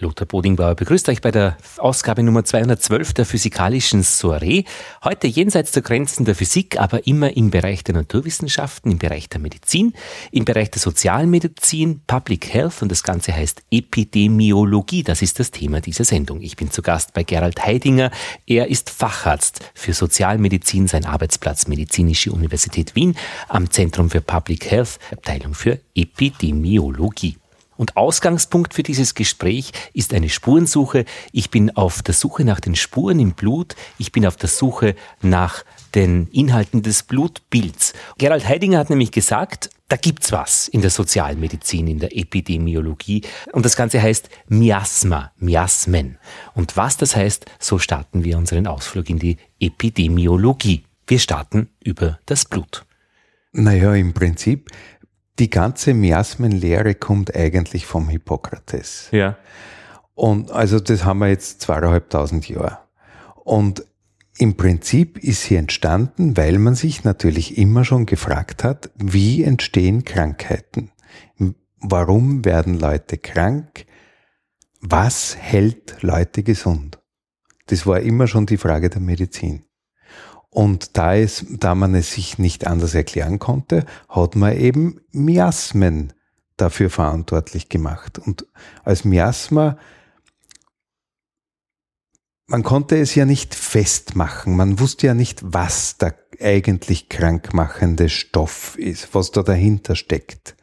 Lothar Bodingbauer begrüßt euch bei der Ausgabe Nummer 212 der Physikalischen Soiree. Heute jenseits der Grenzen der Physik, aber immer im Bereich der Naturwissenschaften, im Bereich der Medizin, im Bereich der Sozialmedizin, Public Health und das Ganze heißt Epidemiologie. Das ist das Thema dieser Sendung. Ich bin zu Gast bei Gerald Heidinger. Er ist Facharzt für Sozialmedizin, sein Arbeitsplatz Medizinische Universität Wien am Zentrum für Public Health, Abteilung für Epidemiologie. Und Ausgangspunkt für dieses Gespräch ist eine Spurensuche. Ich bin auf der Suche nach den Spuren im Blut. Ich bin auf der Suche nach den Inhalten des Blutbilds. Gerald Heidinger hat nämlich gesagt, da gibt's was in der Sozialmedizin, in der Epidemiologie. Und das Ganze heißt Miasma, Miasmen. Und was das heißt, so starten wir unseren Ausflug in die Epidemiologie. Wir starten über das Blut. Naja, im Prinzip die ganze Miasmenlehre kommt eigentlich vom Hippokrates. Ja. Und also das haben wir jetzt zweieinhalbtausend Jahre. Und im Prinzip ist sie entstanden, weil man sich natürlich immer schon gefragt hat, wie entstehen Krankheiten? Warum werden Leute krank? Was hält Leute gesund? Das war immer schon die Frage der Medizin. Und da, es, da man es sich nicht anders erklären konnte, hat man eben Miasmen dafür verantwortlich gemacht. Und als Miasma, man konnte es ja nicht festmachen. Man wusste ja nicht, was der eigentlich krankmachende Stoff ist, was da dahinter steckt.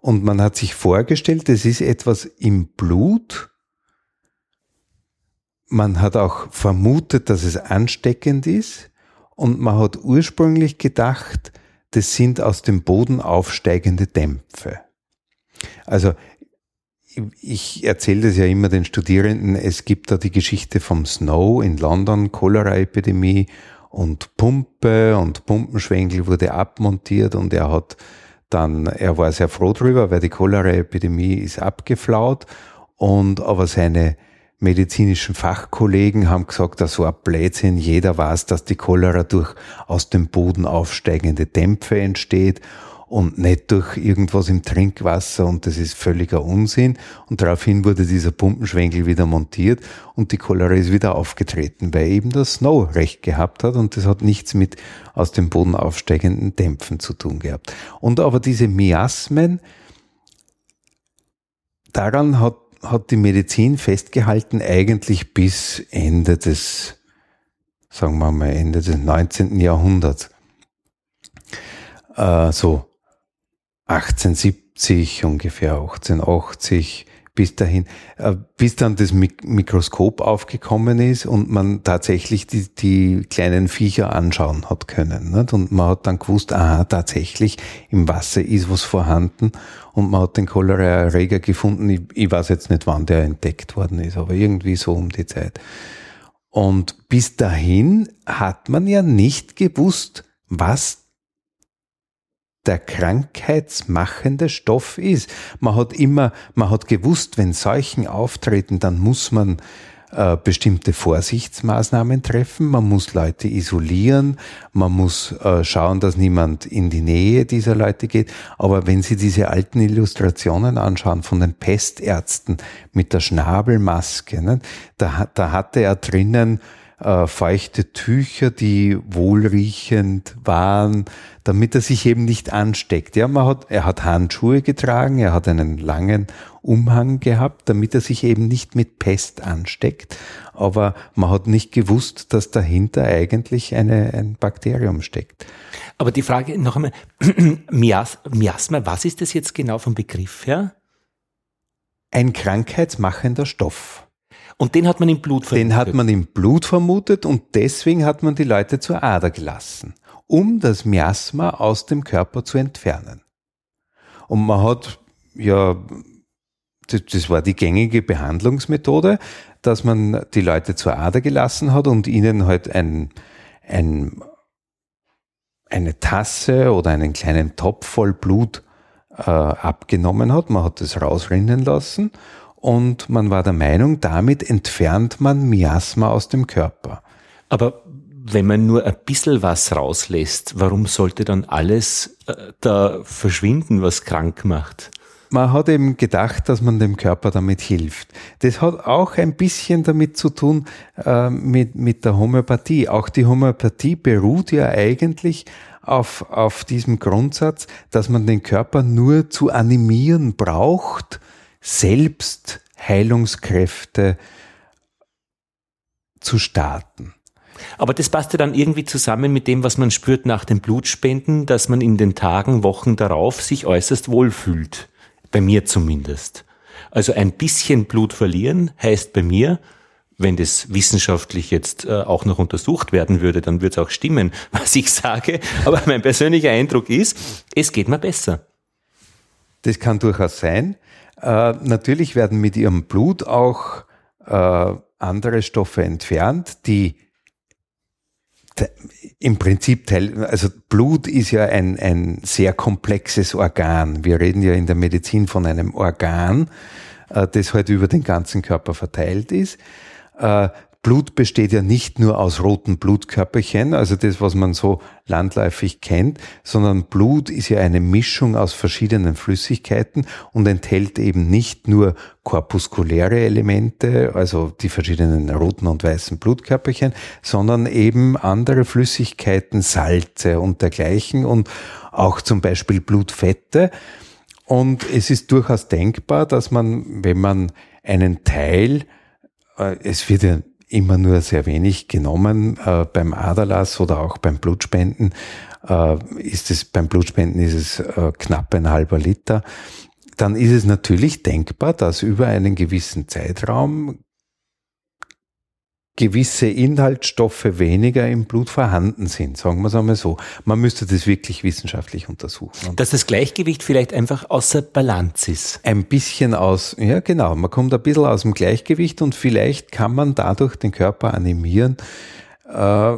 Und man hat sich vorgestellt, es ist etwas im Blut. Man hat auch vermutet, dass es ansteckend ist und man hat ursprünglich gedacht, das sind aus dem Boden aufsteigende Dämpfe. Also ich erzähle das ja immer den Studierenden, es gibt da die Geschichte vom Snow in London, Cholera-Epidemie und Pumpe und Pumpenschwenkel wurde abmontiert und er hat dann, er war sehr froh drüber, weil die Cholera-Epidemie ist abgeflaut und aber seine medizinischen Fachkollegen haben gesagt, das war Blödsinn. Jeder weiß, dass die Cholera durch aus dem Boden aufsteigende Dämpfe entsteht und nicht durch irgendwas im Trinkwasser und das ist völliger Unsinn. Und daraufhin wurde dieser Pumpenschwenkel wieder montiert und die Cholera ist wieder aufgetreten, weil eben das Snow recht gehabt hat und das hat nichts mit aus dem Boden aufsteigenden Dämpfen zu tun gehabt. Und aber diese Miasmen, daran hat hat die Medizin festgehalten, eigentlich bis Ende des, sagen wir mal, Ende des 19. Jahrhunderts. Äh, so 1870 ungefähr, 1880 bis dahin, äh, bis dann das Mikroskop aufgekommen ist und man tatsächlich die, die kleinen Viecher anschauen hat können. Nicht? Und man hat dann gewusst, aha, tatsächlich im Wasser ist was vorhanden und man hat den Cholera-Erreger gefunden. Ich, ich weiß jetzt nicht, wann der entdeckt worden ist, aber irgendwie so um die Zeit. Und bis dahin hat man ja nicht gewusst, was der krankheitsmachende Stoff ist. Man hat immer, man hat gewusst, wenn Seuchen auftreten, dann muss man äh, bestimmte Vorsichtsmaßnahmen treffen. Man muss Leute isolieren. Man muss äh, schauen, dass niemand in die Nähe dieser Leute geht. Aber wenn Sie diese alten Illustrationen anschauen von den Pestärzten mit der Schnabelmaske, ne, da, da hatte er drinnen äh, feuchte Tücher, die wohlriechend waren, damit er sich eben nicht ansteckt. Ja, man hat, er hat Handschuhe getragen, er hat einen langen Umhang gehabt, damit er sich eben nicht mit Pest ansteckt. Aber man hat nicht gewusst, dass dahinter eigentlich eine, ein Bakterium steckt. Aber die Frage noch einmal, Miasma, was ist das jetzt genau vom Begriff her? Ein krankheitsmachender Stoff. Und den hat man im Blut vermutet? Den hat man im Blut vermutet und deswegen hat man die Leute zur Ader gelassen, um das Miasma aus dem Körper zu entfernen. Und man hat, ja, das war die gängige Behandlungsmethode, dass man die Leute zur Ader gelassen hat und ihnen halt ein, ein, eine Tasse oder einen kleinen Topf voll Blut äh, abgenommen hat. Man hat es rausrinnen lassen und man war der Meinung, damit entfernt man Miasma aus dem Körper. Aber wenn man nur ein bisschen was rauslässt, warum sollte dann alles äh, da verschwinden, was krank macht? man hat eben gedacht, dass man dem Körper damit hilft. Das hat auch ein bisschen damit zu tun äh, mit, mit der Homöopathie. Auch die Homöopathie beruht ja eigentlich auf, auf diesem Grundsatz, dass man den Körper nur zu animieren braucht, selbst Heilungskräfte zu starten. Aber das passt ja dann irgendwie zusammen mit dem, was man spürt nach dem Blutspenden, dass man in den Tagen, Wochen darauf sich äußerst wohlfühlt. Bei mir zumindest. Also ein bisschen Blut verlieren heißt bei mir, wenn das wissenschaftlich jetzt äh, auch noch untersucht werden würde, dann würde es auch stimmen, was ich sage. Aber mein persönlicher Eindruck ist, es geht mir besser. Das kann durchaus sein. Äh, natürlich werden mit ihrem Blut auch äh, andere Stoffe entfernt, die im Prinzip Teil, also Blut ist ja ein, ein sehr komplexes Organ. Wir reden ja in der Medizin von einem Organ, äh, das halt über den ganzen Körper verteilt ist. Äh, Blut besteht ja nicht nur aus roten Blutkörperchen, also das, was man so landläufig kennt, sondern Blut ist ja eine Mischung aus verschiedenen Flüssigkeiten und enthält eben nicht nur korpuskuläre Elemente, also die verschiedenen roten und weißen Blutkörperchen, sondern eben andere Flüssigkeiten, Salze und dergleichen und auch zum Beispiel Blutfette. Und es ist durchaus denkbar, dass man, wenn man einen Teil, äh, es wird ja immer nur sehr wenig genommen. Äh, beim Aderlass oder auch beim Blutspenden äh, ist es, beim Blutspenden ist es äh, knapp ein halber Liter. Dann ist es natürlich denkbar, dass über einen gewissen Zeitraum gewisse Inhaltsstoffe weniger im Blut vorhanden sind, sagen wir es einmal so. Man müsste das wirklich wissenschaftlich untersuchen. Dass das Gleichgewicht vielleicht einfach außer Balance ist. Ein bisschen aus, ja genau, man kommt ein bisschen aus dem Gleichgewicht und vielleicht kann man dadurch den Körper animieren, äh,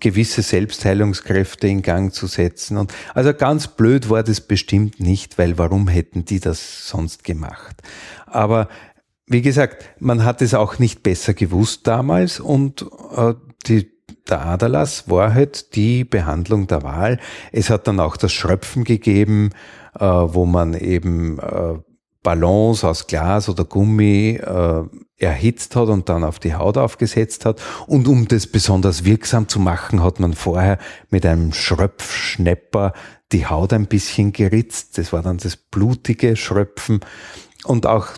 gewisse Selbstheilungskräfte in Gang zu setzen. Und also ganz blöd war das bestimmt nicht, weil warum hätten die das sonst gemacht? Aber wie gesagt, man hat es auch nicht besser gewusst damals und äh, die, der Aderlass war halt die Behandlung der Wahl. Es hat dann auch das Schröpfen gegeben, äh, wo man eben äh, Ballons aus Glas oder Gummi äh, erhitzt hat und dann auf die Haut aufgesetzt hat. Und um das besonders wirksam zu machen, hat man vorher mit einem Schröpfschnepper die Haut ein bisschen geritzt. Das war dann das blutige Schröpfen. Und auch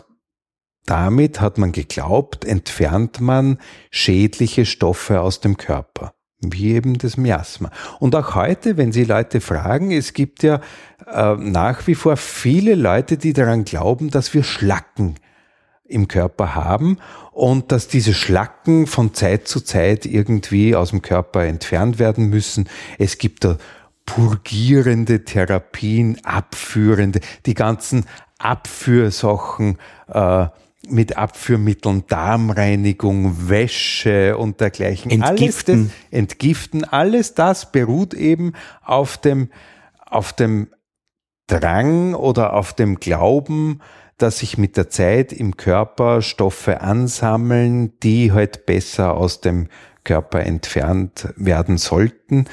damit hat man geglaubt, entfernt man schädliche Stoffe aus dem Körper, wie eben das Miasma. Und auch heute, wenn Sie Leute fragen, es gibt ja äh, nach wie vor viele Leute, die daran glauben, dass wir Schlacken im Körper haben und dass diese Schlacken von Zeit zu Zeit irgendwie aus dem Körper entfernt werden müssen. Es gibt da purgierende Therapien, abführende, die ganzen Abführsachen, äh, mit Abführmitteln, Darmreinigung, Wäsche und dergleichen. Entgiften. Alles das, entgiften, alles das beruht eben auf dem, auf dem Drang oder auf dem Glauben, dass sich mit der Zeit im Körper Stoffe ansammeln, die halt besser aus dem Körper entfernt werden sollten,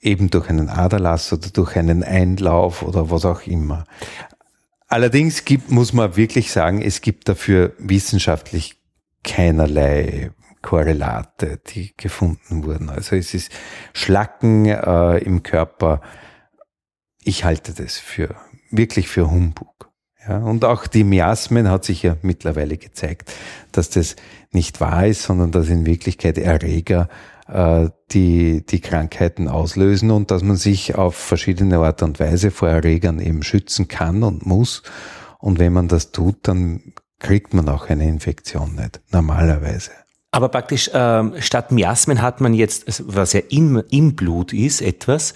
eben durch einen Aderlass oder durch einen Einlauf oder was auch immer. Allerdings gibt, muss man wirklich sagen, es gibt dafür wissenschaftlich keinerlei Korrelate, die gefunden wurden. Also es ist Schlacken äh, im Körper. Ich halte das für wirklich für Humbug. Ja, und auch die Miasmen hat sich ja mittlerweile gezeigt, dass das nicht wahr ist, sondern dass in Wirklichkeit Erreger die, die Krankheiten auslösen und dass man sich auf verschiedene Art und Weise vor Erregern eben schützen kann und muss. Und wenn man das tut, dann kriegt man auch eine Infektion nicht, normalerweise. Aber praktisch ähm, statt Miasmen hat man jetzt, also was ja im, im Blut ist, etwas,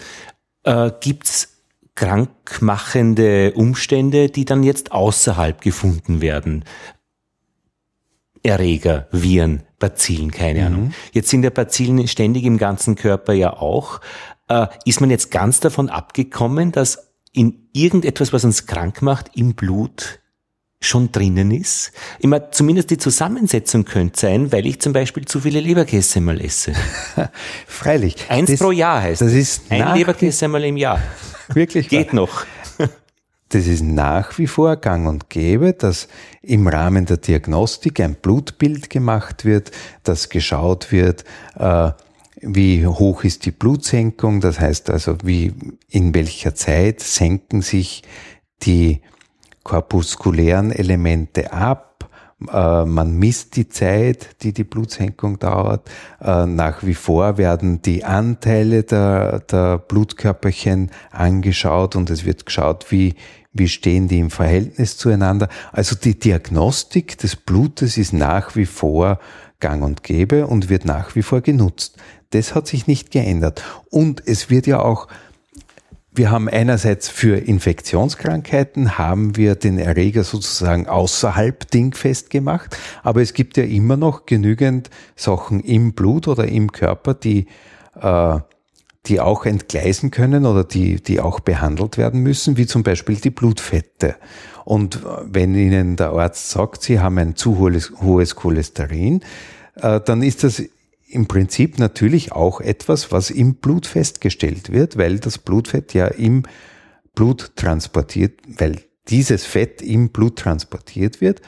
äh, gibt's krankmachende Umstände, die dann jetzt außerhalb gefunden werden. Erreger, Viren, Bazillen, keine mhm. Ahnung. Jetzt sind ja Bazillen ständig im ganzen Körper ja auch. Äh, ist man jetzt ganz davon abgekommen, dass in irgendetwas, was uns krank macht, im Blut schon drinnen ist? Immer zumindest die Zusammensetzung könnte sein, weil ich zum Beispiel zu viele Leberkäse mal esse. Freilich. Eins das, pro Jahr heißt das. ist ein Leberkäse mal im Jahr. Wirklich? Geht wahr. noch. Das ist nach wie vor gang und gäbe, dass im Rahmen der Diagnostik ein Blutbild gemacht wird, dass geschaut wird, äh, wie hoch ist die Blutsenkung, das heißt also, wie, in welcher Zeit senken sich die korpuskulären Elemente ab. Äh, man misst die Zeit, die die Blutsenkung dauert. Äh, nach wie vor werden die Anteile der, der Blutkörperchen angeschaut und es wird geschaut, wie, wie stehen die im Verhältnis zueinander. Also die Diagnostik des Blutes ist nach wie vor gang und gäbe und wird nach wie vor genutzt. Das hat sich nicht geändert. Und es wird ja auch, wir haben einerseits für Infektionskrankheiten haben wir den Erreger sozusagen außerhalb dingfest gemacht, aber es gibt ja immer noch genügend Sachen im Blut oder im Körper, die äh, die auch entgleisen können oder die, die auch behandelt werden müssen, wie zum Beispiel die Blutfette. Und wenn Ihnen der Arzt sagt, Sie haben ein zu hohes, hohes Cholesterin, äh, dann ist das im Prinzip natürlich auch etwas, was im Blut festgestellt wird, weil das Blutfett ja im Blut transportiert, weil dieses Fett im Blut transportiert wird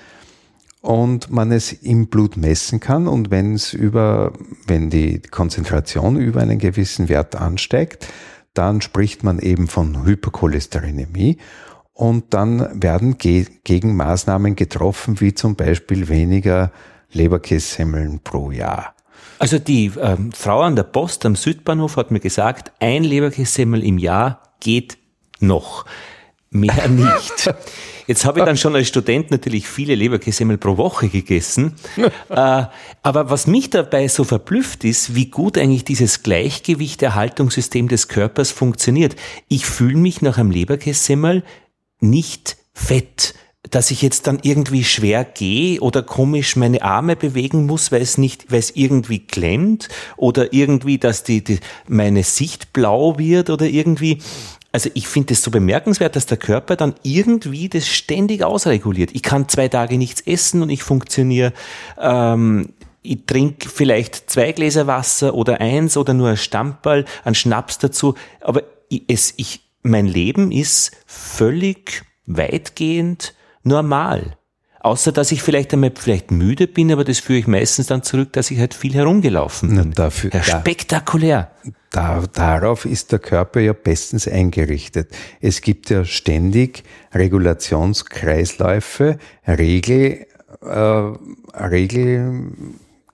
und man es im Blut messen kann und wenn es über, wenn die Konzentration über einen gewissen Wert ansteigt, dann spricht man eben von Hypercholesterinämie und dann werden Ge Gegenmaßnahmen getroffen, wie zum Beispiel weniger Leberkässemmeln pro Jahr. Also die ähm, Frau an der Post am Südbahnhof hat mir gesagt, ein Leberkässemmel im Jahr geht noch mehr nicht. Jetzt habe ich dann schon als Student natürlich viele Leberkässemmel pro Woche gegessen. äh, aber was mich dabei so verblüfft ist, wie gut eigentlich dieses Gleichgewichterhaltungssystem des Körpers funktioniert. Ich fühle mich nach einem Leberkässemmel nicht fett dass ich jetzt dann irgendwie schwer gehe oder komisch meine Arme bewegen muss, weil es nicht, weil es irgendwie klemmt oder irgendwie, dass die, die meine Sicht blau wird oder irgendwie. Also ich finde es so bemerkenswert, dass der Körper dann irgendwie das ständig ausreguliert. Ich kann zwei Tage nichts essen und ich funktioniere. Ähm, ich trinke vielleicht zwei Gläser Wasser oder eins oder nur ein Stammball, ein Schnaps dazu. Aber ich, es, ich, mein Leben ist völlig weitgehend normal. Außer dass ich vielleicht einmal vielleicht müde bin, aber das führe ich meistens dann zurück, dass ich halt viel herumgelaufen bin. Na, dafür, ja, spektakulär. Da, darauf ist der Körper ja bestens eingerichtet. Es gibt ja ständig Regulationskreisläufe, Regel, äh, Regel,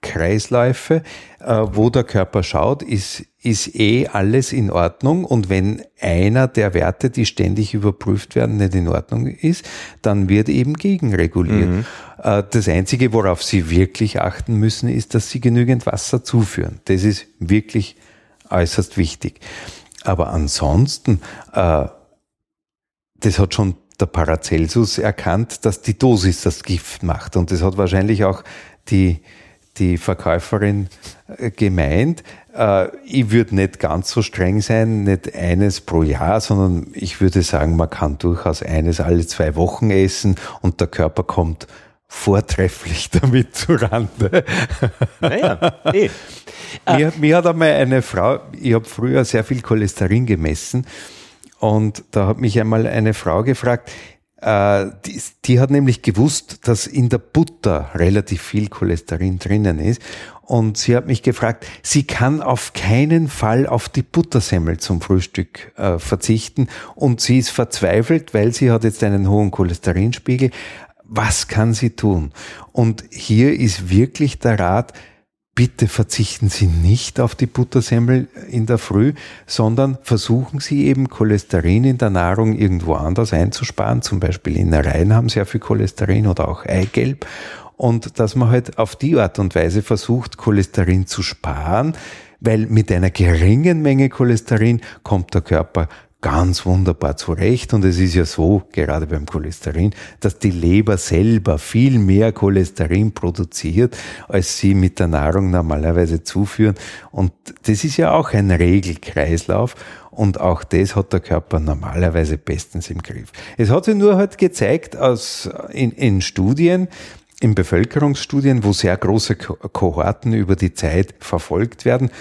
Kreisläufe, äh, wo der Körper schaut, ist, ist eh alles in Ordnung und wenn einer der Werte, die ständig überprüft werden, nicht in Ordnung ist, dann wird eben gegenreguliert. Mhm. Äh, das Einzige, worauf Sie wirklich achten müssen, ist, dass Sie genügend Wasser zuführen. Das ist wirklich äußerst wichtig. Aber ansonsten, äh, das hat schon der Paracelsus erkannt, dass die Dosis das Gift macht. Und das hat wahrscheinlich auch die, die Verkäuferin äh, gemeint. Äh, ich würde nicht ganz so streng sein, nicht eines pro Jahr, sondern ich würde sagen, man kann durchaus eines alle zwei Wochen essen und der Körper kommt vortrefflich damit zurande. Naja, eh. mir, mir hat einmal eine Frau, ich habe früher sehr viel Cholesterin gemessen und da hat mich einmal eine Frau gefragt, die, die hat nämlich gewusst, dass in der Butter relativ viel Cholesterin drinnen ist. Und sie hat mich gefragt, sie kann auf keinen Fall auf die Buttersemmel zum Frühstück äh, verzichten. Und sie ist verzweifelt, weil sie hat jetzt einen hohen Cholesterinspiegel. Was kann sie tun? Und hier ist wirklich der Rat, bitte verzichten Sie nicht auf die Buttersemmel in der Früh, sondern versuchen Sie eben Cholesterin in der Nahrung irgendwo anders einzusparen. Zum Beispiel Innereien haben sehr viel Cholesterin oder auch Eigelb. Und dass man halt auf die Art und Weise versucht, Cholesterin zu sparen, weil mit einer geringen Menge Cholesterin kommt der Körper ganz wunderbar zurecht. Und es ist ja so, gerade beim Cholesterin, dass die Leber selber viel mehr Cholesterin produziert, als sie mit der Nahrung normalerweise zuführen. Und das ist ja auch ein Regelkreislauf. Und auch das hat der Körper normalerweise bestens im Griff. Es hat sich nur halt gezeigt aus, in, in Studien, in Bevölkerungsstudien, wo sehr große Kohorten über die Zeit verfolgt werden,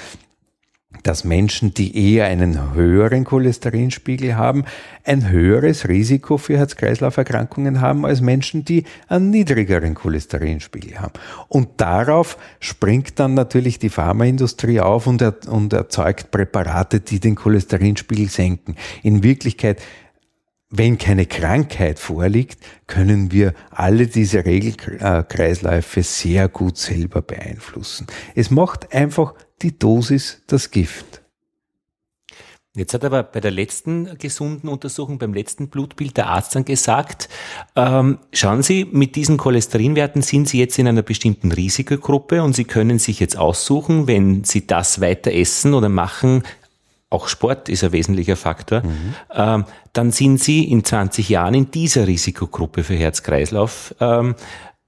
dass Menschen, die eher einen höheren Cholesterinspiegel haben, ein höheres Risiko für Herz-Kreislauf-Erkrankungen haben als Menschen, die einen niedrigeren Cholesterinspiegel haben. Und darauf springt dann natürlich die Pharmaindustrie auf und, er, und erzeugt Präparate, die den Cholesterinspiegel senken. In Wirklichkeit wenn keine Krankheit vorliegt, können wir alle diese Regelkreisläufe sehr gut selber beeinflussen. Es macht einfach die Dosis das Gift. Jetzt hat aber bei der letzten gesunden Untersuchung, beim letzten Blutbild der Arzt dann gesagt, ähm, schauen Sie, mit diesen Cholesterinwerten sind Sie jetzt in einer bestimmten Risikogruppe und Sie können sich jetzt aussuchen, wenn Sie das weiter essen oder machen, auch Sport ist ein wesentlicher Faktor, mhm. ähm, dann sind Sie in 20 Jahren in dieser Risikogruppe für Herz-Kreislauf. Ähm,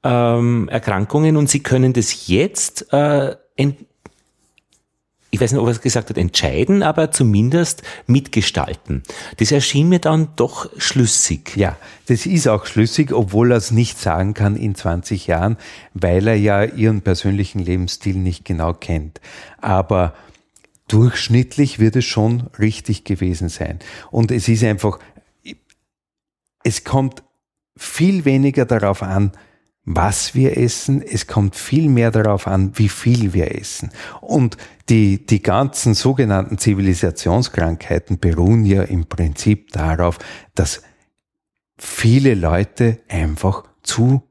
ähm, Erkrankungen und sie können das jetzt äh, ich weiß nicht, ob er es gesagt hat, entscheiden, aber zumindest mitgestalten. Das erschien mir dann doch schlüssig. Ja, das ist auch schlüssig, obwohl er es nicht sagen kann in 20 Jahren, weil er ja ihren persönlichen Lebensstil nicht genau kennt. Aber durchschnittlich wird es schon richtig gewesen sein. Und es ist einfach, es kommt viel weniger darauf an, was wir essen, es kommt viel mehr darauf an, wie viel wir essen. Und die, die ganzen sogenannten Zivilisationskrankheiten beruhen ja im Prinzip darauf, dass viele Leute einfach zu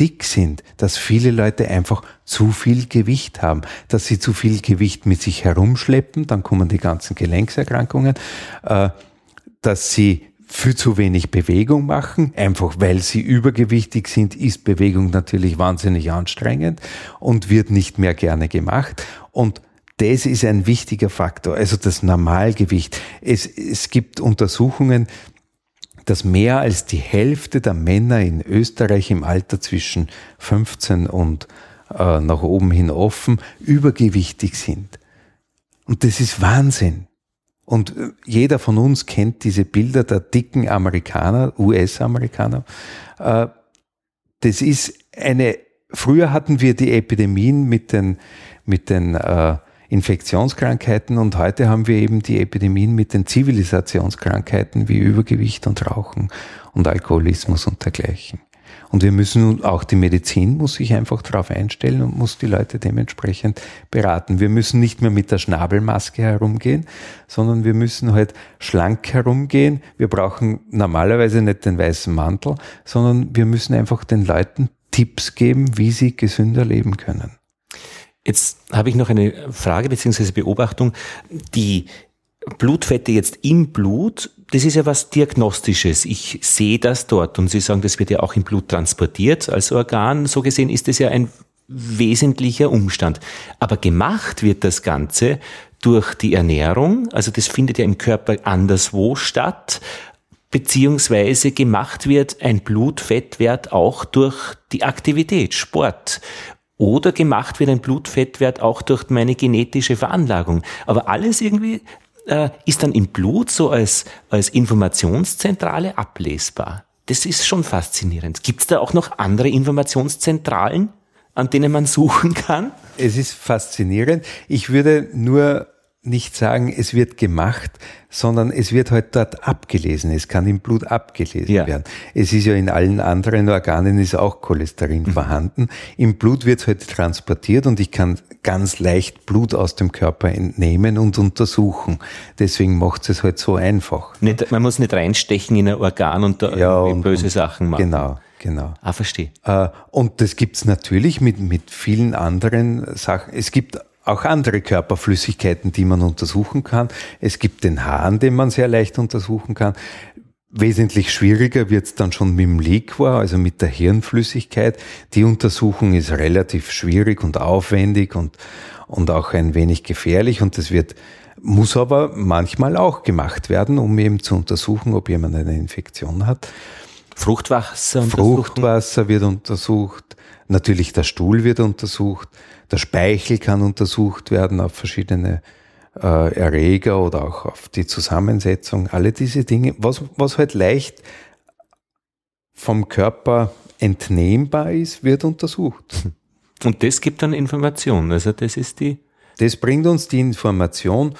dick sind, dass viele Leute einfach zu viel Gewicht haben, dass sie zu viel Gewicht mit sich herumschleppen, dann kommen die ganzen Gelenkserkrankungen, äh, dass sie viel zu wenig Bewegung machen, einfach weil sie übergewichtig sind, ist Bewegung natürlich wahnsinnig anstrengend und wird nicht mehr gerne gemacht. Und das ist ein wichtiger Faktor, also das Normalgewicht. Es, es gibt Untersuchungen, dass mehr als die Hälfte der Männer in Österreich im Alter zwischen 15 und äh, nach oben hin offen übergewichtig sind. Und das ist Wahnsinn. Und äh, jeder von uns kennt diese Bilder der dicken Amerikaner, US-Amerikaner. Äh, das ist eine, früher hatten wir die Epidemien mit den, mit den äh, Infektionskrankheiten und heute haben wir eben die Epidemien mit den Zivilisationskrankheiten wie Übergewicht und Rauchen und Alkoholismus und dergleichen. Und wir müssen auch die Medizin muss sich einfach darauf einstellen und muss die Leute dementsprechend beraten. Wir müssen nicht mehr mit der Schnabelmaske herumgehen, sondern wir müssen halt schlank herumgehen. Wir brauchen normalerweise nicht den weißen Mantel, sondern wir müssen einfach den Leuten Tipps geben, wie sie gesünder leben können. Jetzt habe ich noch eine Frage bzw. Beobachtung. Die Blutfette jetzt im Blut, das ist ja was Diagnostisches. Ich sehe das dort und Sie sagen, das wird ja auch im Blut transportiert als Organ. So gesehen ist es ja ein wesentlicher Umstand. Aber gemacht wird das Ganze durch die Ernährung, also das findet ja im Körper anderswo statt, beziehungsweise gemacht wird ein Blutfettwert auch durch die Aktivität, Sport. Oder gemacht wird ein Blutfettwert auch durch meine genetische Veranlagung. Aber alles irgendwie äh, ist dann im Blut so als, als Informationszentrale ablesbar. Das ist schon faszinierend. Gibt es da auch noch andere Informationszentralen, an denen man suchen kann? Es ist faszinierend. Ich würde nur nicht sagen, es wird gemacht, sondern es wird halt dort abgelesen. Es kann im Blut abgelesen ja. werden. Es ist ja in allen anderen Organen ist auch Cholesterin mhm. vorhanden. Im Blut wird es halt transportiert und ich kann ganz leicht Blut aus dem Körper entnehmen und untersuchen. Deswegen macht es halt so einfach. Nicht, man muss nicht reinstechen in ein Organ und da ja, und, böse Sachen machen. Genau. Genau. Ah, verstehe. Äh, und das gibt's natürlich mit, mit vielen anderen Sachen. Es gibt auch andere Körperflüssigkeiten, die man untersuchen kann. Es gibt den Hahn, den man sehr leicht untersuchen kann. Wesentlich schwieriger wird es dann schon mit dem Liquor, also mit der Hirnflüssigkeit. Die Untersuchung ist relativ schwierig und aufwendig und, und auch ein wenig gefährlich und das wird, muss aber manchmal auch gemacht werden, um eben zu untersuchen, ob jemand eine Infektion hat. Fruchtwasser, Fruchtwasser wird untersucht. Natürlich der Stuhl wird untersucht. Der Speichel kann untersucht werden auf verschiedene äh, Erreger oder auch auf die Zusammensetzung. Alle diese Dinge, was, was halt leicht vom Körper entnehmbar ist, wird untersucht. Und das gibt dann Informationen. Also das ist die, Das bringt uns die Information,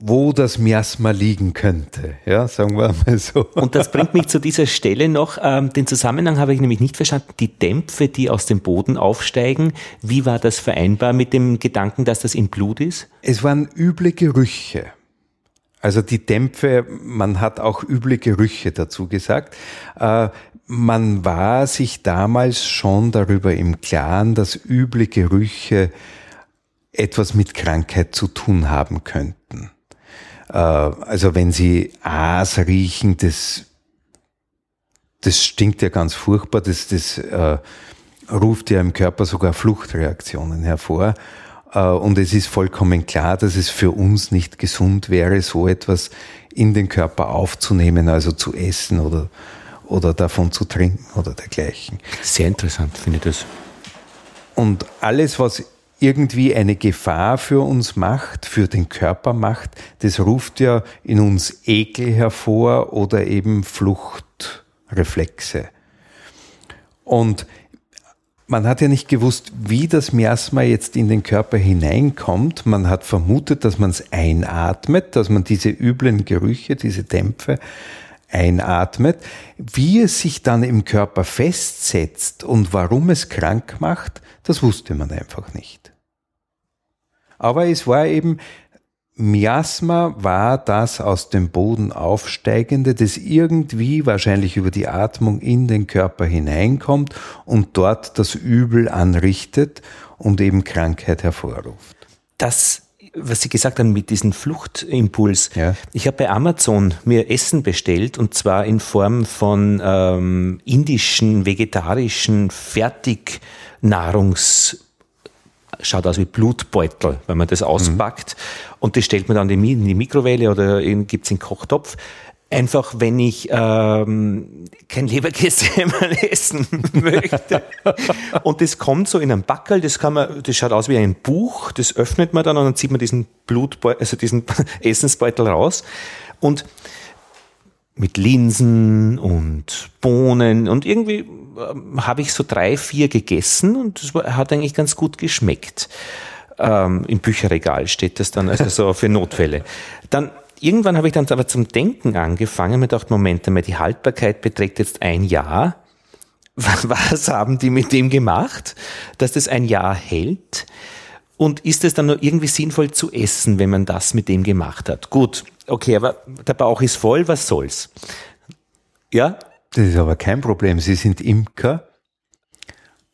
wo das Miasma liegen könnte. Ja, sagen wir mal so. Und das bringt mich zu dieser Stelle noch. Ähm, den Zusammenhang habe ich nämlich nicht verstanden. Die Dämpfe, die aus dem Boden aufsteigen, wie war das vereinbar mit dem Gedanken, dass das im Blut ist? Es waren üble Gerüche. Also die Dämpfe, man hat auch üble Gerüche dazu gesagt. Äh, man war sich damals schon darüber im Klaren, dass üble Gerüche etwas mit Krankheit zu tun haben könnten. Äh, also wenn Sie Aas riechen, das, das stinkt ja ganz furchtbar, das, das äh, ruft ja im Körper sogar Fluchtreaktionen hervor. Äh, und es ist vollkommen klar, dass es für uns nicht gesund wäre, so etwas in den Körper aufzunehmen, also zu essen oder, oder davon zu trinken oder dergleichen. Sehr interessant, finde ich das. Und alles, was irgendwie eine Gefahr für uns macht, für den Körper macht, das ruft ja in uns Ekel hervor oder eben Fluchtreflexe. Und man hat ja nicht gewusst, wie das Miasma jetzt in den Körper hineinkommt. Man hat vermutet, dass man es einatmet, dass man diese üblen Gerüche, diese Dämpfe einatmet. Wie es sich dann im Körper festsetzt und warum es krank macht, das wusste man einfach nicht. Aber es war eben, Miasma war das aus dem Boden aufsteigende, das irgendwie wahrscheinlich über die Atmung in den Körper hineinkommt und dort das Übel anrichtet und eben Krankheit hervorruft. Das was Sie gesagt haben mit diesem Fluchtimpuls. Ja. Ich habe bei Amazon mir Essen bestellt und zwar in Form von ähm, indischen, vegetarischen Fertignahrungs schaut aus wie Blutbeutel, wenn man das auspackt. Mhm. Und das stellt man dann in die Mikrowelle oder gibt es in den Kochtopf. Einfach, wenn ich ähm, kein Leberkäse mal essen möchte. und das kommt so in einem Backel, das kann man, das schaut aus wie ein Buch, das öffnet man dann und dann zieht man diesen Blutbeutel, also diesen Essensbeutel raus. Und mit Linsen und Bohnen und irgendwie ähm, habe ich so drei, vier gegessen und es hat eigentlich ganz gut geschmeckt. Ähm, Im Bücherregal steht das dann, also so für Notfälle. Dann irgendwann habe ich dann aber zum Denken angefangen, mir gedacht, Moment einmal, die Haltbarkeit beträgt jetzt ein Jahr. Was haben die mit dem gemacht, dass das ein Jahr hält? Und ist es dann nur irgendwie sinnvoll zu essen, wenn man das mit dem gemacht hat? Gut, okay, aber der Bauch ist voll, was soll's? Ja? Das ist aber kein Problem. Sie sind Imker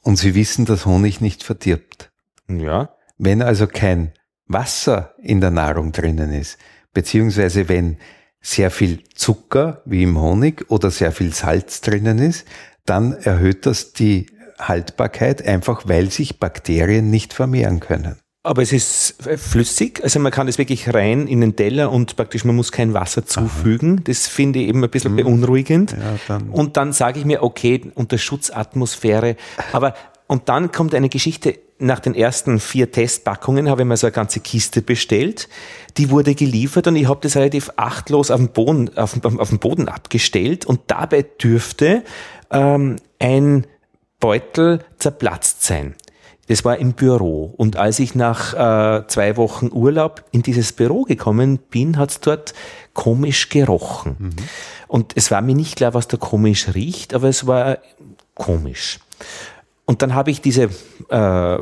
und Sie wissen, dass Honig nicht verdirbt. Ja. Wenn also kein Wasser in der Nahrung drinnen ist, beziehungsweise wenn sehr viel Zucker wie im Honig oder sehr viel Salz drinnen ist, dann erhöht das die Haltbarkeit einfach, weil sich Bakterien nicht vermehren können. Aber es ist flüssig, also man kann es wirklich rein in den Teller und praktisch man muss kein Wasser zufügen. Aha. Das finde ich eben ein bisschen mhm. beunruhigend. Ja, dann. Und dann sage ich mir, okay, unter Schutzatmosphäre. Aber und dann kommt eine Geschichte. Nach den ersten vier Testpackungen habe ich mir so eine ganze Kiste bestellt. Die wurde geliefert und ich habe das relativ achtlos auf dem Boden, auf, auf dem Boden abgestellt und dabei dürfte ähm, ein Beutel zerplatzt sein. Das war im Büro. Und als ich nach äh, zwei Wochen Urlaub in dieses Büro gekommen bin, hat es dort komisch gerochen. Mhm. Und es war mir nicht klar, was da komisch riecht, aber es war komisch. Und dann habe ich diese äh,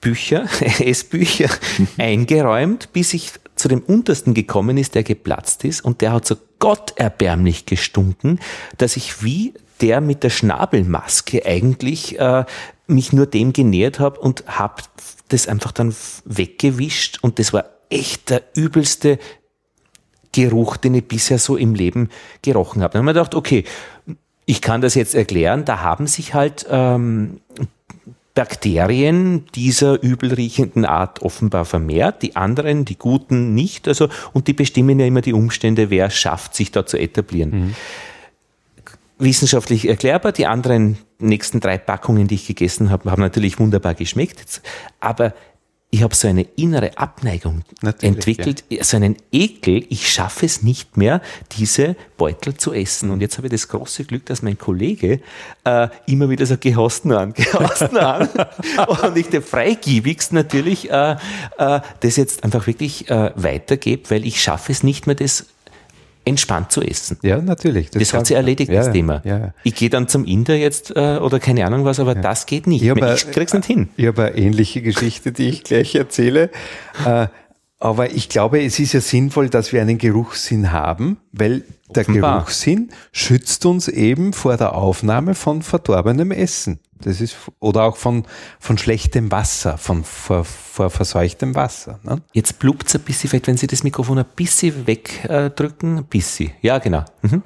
Bücher, Essbücher, eingeräumt, bis ich zu dem untersten gekommen ist, der geplatzt ist. Und der hat so gotterbärmlich gestunken, dass ich wie der mit der Schnabelmaske eigentlich äh, mich nur dem genähert habe und habe das einfach dann weggewischt und das war echt der übelste Geruch, den ich bisher so im Leben gerochen habe. Dann habe ich mir gedacht, okay, ich kann das jetzt erklären, da haben sich halt ähm, Bakterien dieser übelriechenden Art offenbar vermehrt, die anderen, die guten nicht, also und die bestimmen ja immer die Umstände, wer schafft, sich da zu etablieren. Mhm wissenschaftlich erklärbar. Die anderen nächsten drei Packungen, die ich gegessen habe, haben natürlich wunderbar geschmeckt. Aber ich habe so eine innere Abneigung Natürlich, entwickelt, so einen Ekel, ich schaffe es nicht mehr, diese Beutel zu essen. Und jetzt habe ich das große Glück, dass mein Kollege äh, immer wieder sagt, geh hast an, geh hast an. und ich der freigiebigst natürlich äh, äh, das jetzt einfach wirklich äh, weitergebe, weil ich schaffe es nicht mehr, das entspannt zu essen. Ja, natürlich. Das, das hat sich erledigt, ja, das Thema. Ja, ich gehe dann zum Inder jetzt äh, oder keine Ahnung was, aber das geht nicht. Ich, ich krieg's nicht hin. Ich habe eine ähnliche Geschichte, die ich gleich erzähle. Äh, aber ich glaube, es ist ja sinnvoll, dass wir einen Geruchssinn haben, weil der Offenbar. Geruchssinn schützt uns eben vor der Aufnahme von verdorbenem Essen. Das ist, oder auch von, von schlechtem Wasser, von vor, vor verseuchtem Wasser. Ne? Jetzt blubt's ein bisschen, vielleicht wenn Sie das Mikrofon ein bisschen wegdrücken, ein bisschen. Ja, genau. Mhm.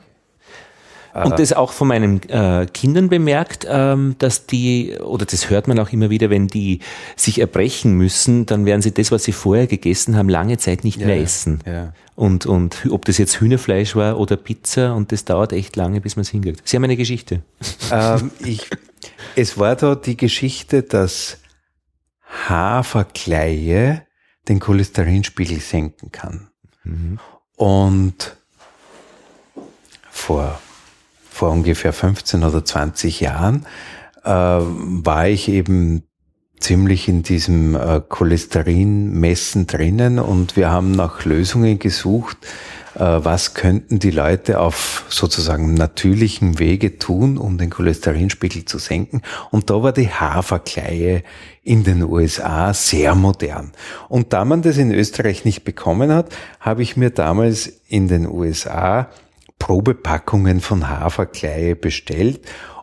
Und das auch von meinen äh, Kindern bemerkt, ähm, dass die, oder das hört man auch immer wieder, wenn die sich erbrechen müssen, dann werden sie das, was sie vorher gegessen haben, lange Zeit nicht ja, mehr essen. Ja. Und, und ob das jetzt Hühnerfleisch war oder Pizza, und das dauert echt lange, bis man es hinkriegt. Sie haben eine Geschichte. Ähm, ich, es war da die Geschichte, dass Haferkleie den Cholesterinspiegel senken kann. Mhm. Und vor vor ungefähr 15 oder 20 Jahren äh, war ich eben ziemlich in diesem äh, Cholesterinmessen drinnen und wir haben nach Lösungen gesucht, äh, was könnten die Leute auf sozusagen natürlichem Wege tun, um den Cholesterinspiegel zu senken. Und da war die Haferkleie in den USA sehr modern. Und da man das in Österreich nicht bekommen hat, habe ich mir damals in den USA Probepackungen von Haferkleie bestellt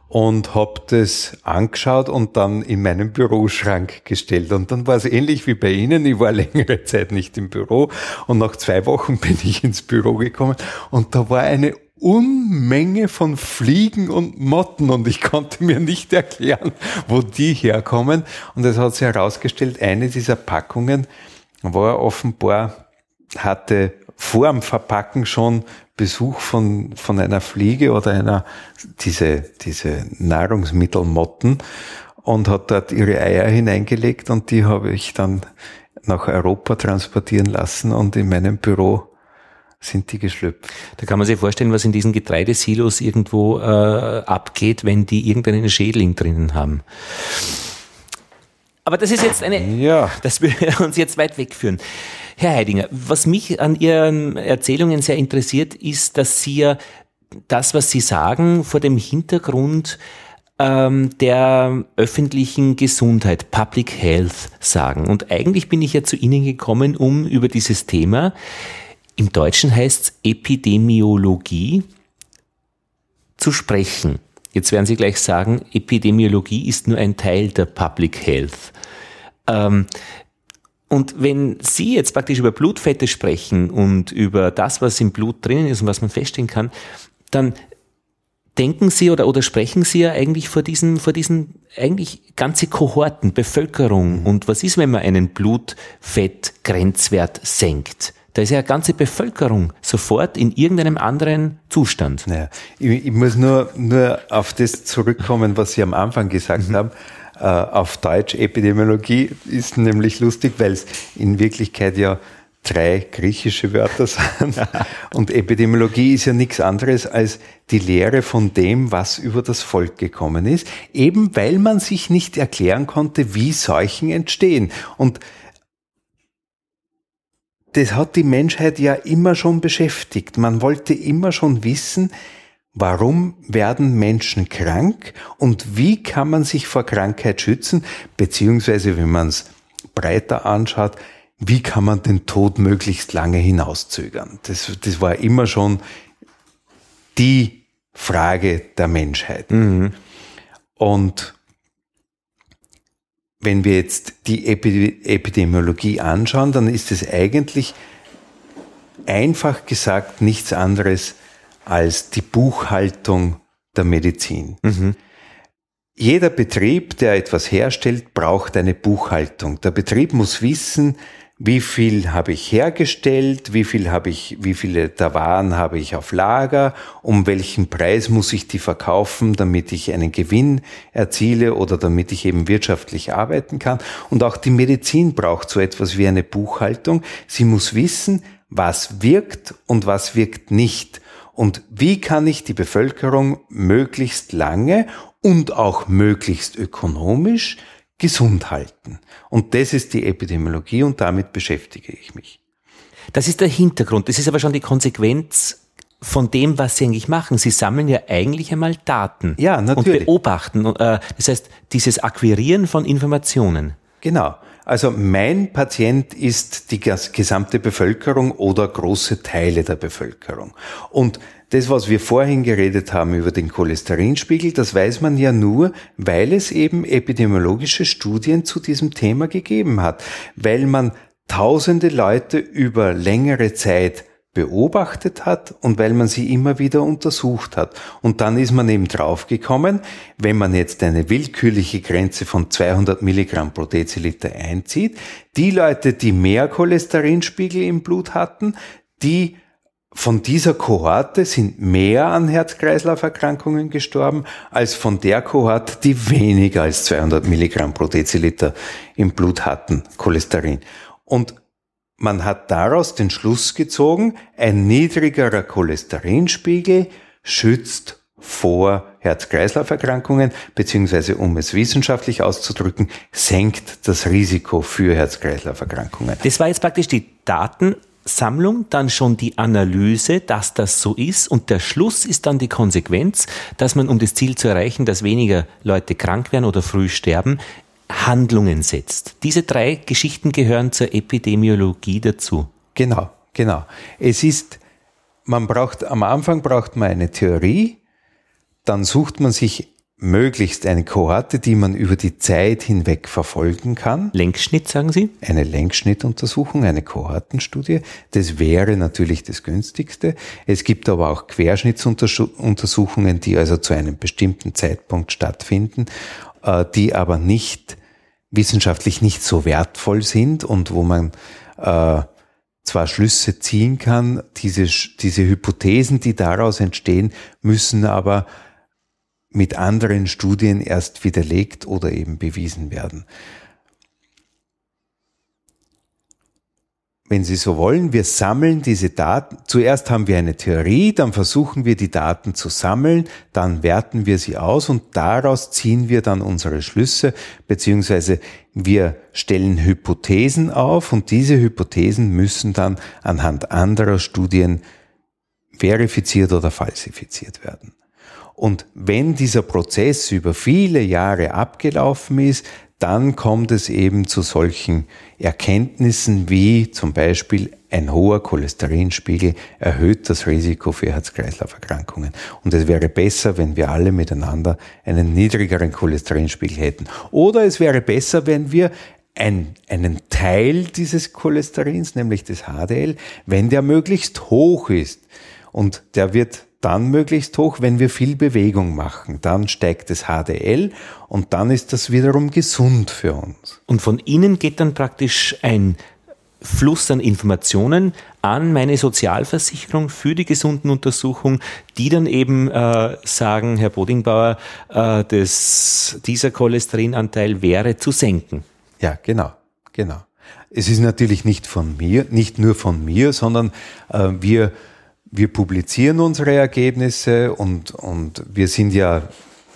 und habe das angeschaut und dann in meinen Büroschrank gestellt. Und dann war es ähnlich wie bei Ihnen. Ich war längere Zeit nicht im Büro und nach zwei Wochen bin ich ins Büro gekommen und da war eine Unmenge von Fliegen und Motten und ich konnte mir nicht erklären, wo die herkommen. Und es hat sich herausgestellt, eine dieser Packungen war offenbar, hatte vor dem Verpacken schon Besuch von, von einer Fliege oder einer, diese, diese Nahrungsmittelmotten und hat dort ihre Eier hineingelegt und die habe ich dann nach Europa transportieren lassen und in meinem Büro sind die geschlüpft. Da kann man sich vorstellen, was in diesen Getreidesilos irgendwo äh, abgeht, wenn die irgendeinen Schädling drinnen haben. Aber das ist jetzt eine, ja. das würde uns jetzt weit wegführen. Herr Heidinger, was mich an Ihren Erzählungen sehr interessiert, ist, dass Sie ja das, was Sie sagen, vor dem Hintergrund ähm, der öffentlichen Gesundheit, Public Health sagen. Und eigentlich bin ich ja zu Ihnen gekommen, um über dieses Thema, im Deutschen heißt es Epidemiologie, zu sprechen. Jetzt werden Sie gleich sagen, Epidemiologie ist nur ein Teil der Public Health. Ähm, und wenn Sie jetzt praktisch über Blutfette sprechen und über das, was im Blut drinnen ist und was man feststellen kann, dann denken Sie oder, oder sprechen Sie ja eigentlich vor diesen, vor diesen eigentlich ganze Kohorten, Bevölkerung. Mhm. Und was ist, wenn man einen Blutfettgrenzwert senkt? Da ist ja eine ganze Bevölkerung sofort in irgendeinem anderen Zustand. Ja, ich, ich muss nur, nur auf das zurückkommen, was Sie am Anfang gesagt mhm. haben. Äh, auf Deutsch Epidemiologie ist nämlich lustig, weil es in Wirklichkeit ja drei griechische Wörter sind. Und Epidemiologie ist ja nichts anderes als die Lehre von dem, was über das Volk gekommen ist, eben weil man sich nicht erklären konnte, wie Seuchen entstehen. Und das hat die Menschheit ja immer schon beschäftigt. Man wollte immer schon wissen, Warum werden Menschen krank und wie kann man sich vor Krankheit schützen? Beziehungsweise, wenn man es breiter anschaut, wie kann man den Tod möglichst lange hinauszögern? Das, das war immer schon die Frage der Menschheit. Mhm. Und wenn wir jetzt die Epidemiologie anschauen, dann ist es eigentlich einfach gesagt nichts anderes als die Buchhaltung der Medizin. Mhm. Jeder Betrieb, der etwas herstellt, braucht eine Buchhaltung. Der Betrieb muss wissen, wie viel habe ich hergestellt, wie viel habe ich, wie viele der Waren habe ich auf Lager, um welchen Preis muss ich die verkaufen, damit ich einen Gewinn erziele oder damit ich eben wirtschaftlich arbeiten kann. Und auch die Medizin braucht so etwas wie eine Buchhaltung. Sie muss wissen, was wirkt und was wirkt nicht. Und wie kann ich die Bevölkerung möglichst lange und auch möglichst ökonomisch gesund halten. Und das ist die Epidemiologie und damit beschäftige ich mich. Das ist der Hintergrund. Das ist aber schon die Konsequenz von dem, was Sie eigentlich machen. Sie sammeln ja eigentlich einmal Daten ja, natürlich. und beobachten. Äh, das heißt, dieses Akquirieren von Informationen. Genau. Also mein Patient ist die gesamte Bevölkerung oder große Teile der Bevölkerung. Und das, was wir vorhin geredet haben über den Cholesterinspiegel, das weiß man ja nur, weil es eben epidemiologische Studien zu diesem Thema gegeben hat, weil man tausende Leute über längere Zeit beobachtet hat und weil man sie immer wieder untersucht hat. Und dann ist man eben draufgekommen, wenn man jetzt eine willkürliche Grenze von 200 Milligramm pro Deziliter einzieht, die Leute, die mehr Cholesterinspiegel im Blut hatten, die von dieser Kohorte sind mehr an Herz-Kreislauf-Erkrankungen gestorben als von der Kohorte, die weniger als 200 Milligramm pro Deziliter im Blut hatten, Cholesterin. Und man hat daraus den Schluss gezogen, ein niedrigerer Cholesterinspiegel schützt vor Herz-Kreislauf-Erkrankungen, beziehungsweise um es wissenschaftlich auszudrücken, senkt das Risiko für Herz-Kreislauf-Erkrankungen. Das war jetzt praktisch die Daten Sammlung, dann schon die Analyse, dass das so ist und der Schluss ist dann die Konsequenz, dass man, um das Ziel zu erreichen, dass weniger Leute krank werden oder früh sterben, Handlungen setzt. Diese drei Geschichten gehören zur Epidemiologie dazu. Genau, genau. Es ist, man braucht, am Anfang braucht man eine Theorie, dann sucht man sich möglichst eine Kohorte, die man über die Zeit hinweg verfolgen kann. Längsschnitt, sagen Sie? Eine Längsschnittuntersuchung, eine Kohortenstudie. Das wäre natürlich das günstigste. Es gibt aber auch Querschnittsuntersuchungen, die also zu einem bestimmten Zeitpunkt stattfinden, äh, die aber nicht wissenschaftlich nicht so wertvoll sind und wo man äh, zwar Schlüsse ziehen kann, diese, diese Hypothesen, die daraus entstehen, müssen aber mit anderen Studien erst widerlegt oder eben bewiesen werden. Wenn Sie so wollen, wir sammeln diese Daten. Zuerst haben wir eine Theorie, dann versuchen wir die Daten zu sammeln, dann werten wir sie aus und daraus ziehen wir dann unsere Schlüsse, beziehungsweise wir stellen Hypothesen auf und diese Hypothesen müssen dann anhand anderer Studien verifiziert oder falsifiziert werden. Und wenn dieser Prozess über viele Jahre abgelaufen ist, dann kommt es eben zu solchen Erkenntnissen wie zum Beispiel ein hoher Cholesterinspiegel erhöht das Risiko für Herz-Kreislauf-Erkrankungen. Und es wäre besser, wenn wir alle miteinander einen niedrigeren Cholesterinspiegel hätten. Oder es wäre besser, wenn wir ein, einen Teil dieses Cholesterins, nämlich des HDL, wenn der möglichst hoch ist und der wird dann möglichst hoch, wenn wir viel Bewegung machen. Dann steigt das HDL und dann ist das wiederum gesund für uns. Und von Ihnen geht dann praktisch ein Fluss an Informationen an meine Sozialversicherung für die gesunden Untersuchung, die dann eben äh, sagen, Herr Bodingbauer, äh, das, dieser Cholesterinanteil wäre zu senken. Ja, genau, genau. Es ist natürlich nicht von mir, nicht nur von mir, sondern äh, wir wir publizieren unsere Ergebnisse und, und wir sind ja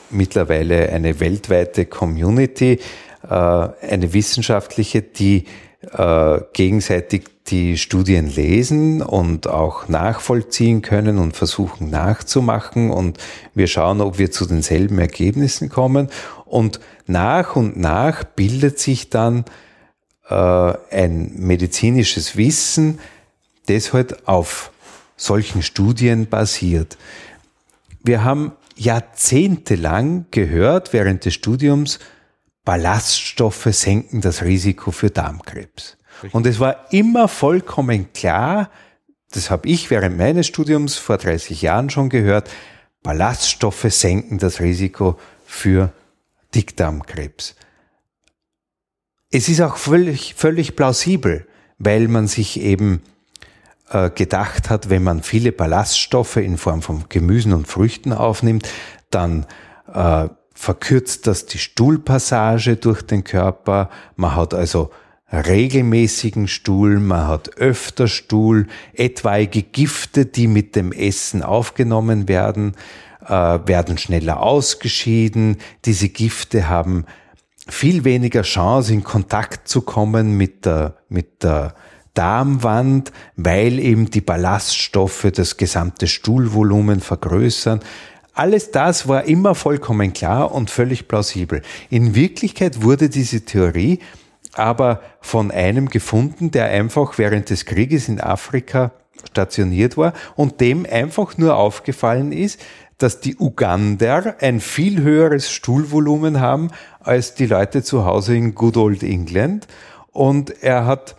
mittlerweile eine weltweite Community, äh, eine wissenschaftliche, die äh, gegenseitig die Studien lesen und auch nachvollziehen können und versuchen nachzumachen. Und wir schauen, ob wir zu denselben Ergebnissen kommen. Und nach und nach bildet sich dann äh, ein medizinisches Wissen, das halt auf solchen Studien basiert. Wir haben jahrzehntelang gehört während des Studiums, Ballaststoffe senken das Risiko für Darmkrebs. Und es war immer vollkommen klar, das habe ich während meines Studiums vor 30 Jahren schon gehört, Ballaststoffe senken das Risiko für Dickdarmkrebs. Es ist auch völlig, völlig plausibel weil man sich eben gedacht hat, wenn man viele Ballaststoffe in Form von Gemüsen und Früchten aufnimmt, dann äh, verkürzt das die Stuhlpassage durch den Körper. Man hat also regelmäßigen Stuhl, man hat öfter Stuhl, etwaige Gifte, die mit dem Essen aufgenommen werden, äh, werden schneller ausgeschieden. Diese Gifte haben viel weniger Chance, in Kontakt zu kommen mit der, mit der Darmwand, weil eben die Ballaststoffe das gesamte Stuhlvolumen vergrößern. Alles das war immer vollkommen klar und völlig plausibel. In Wirklichkeit wurde diese Theorie aber von einem gefunden, der einfach während des Krieges in Afrika stationiert war und dem einfach nur aufgefallen ist, dass die Ugander ein viel höheres Stuhlvolumen haben als die Leute zu Hause in Good Old England. Und er hat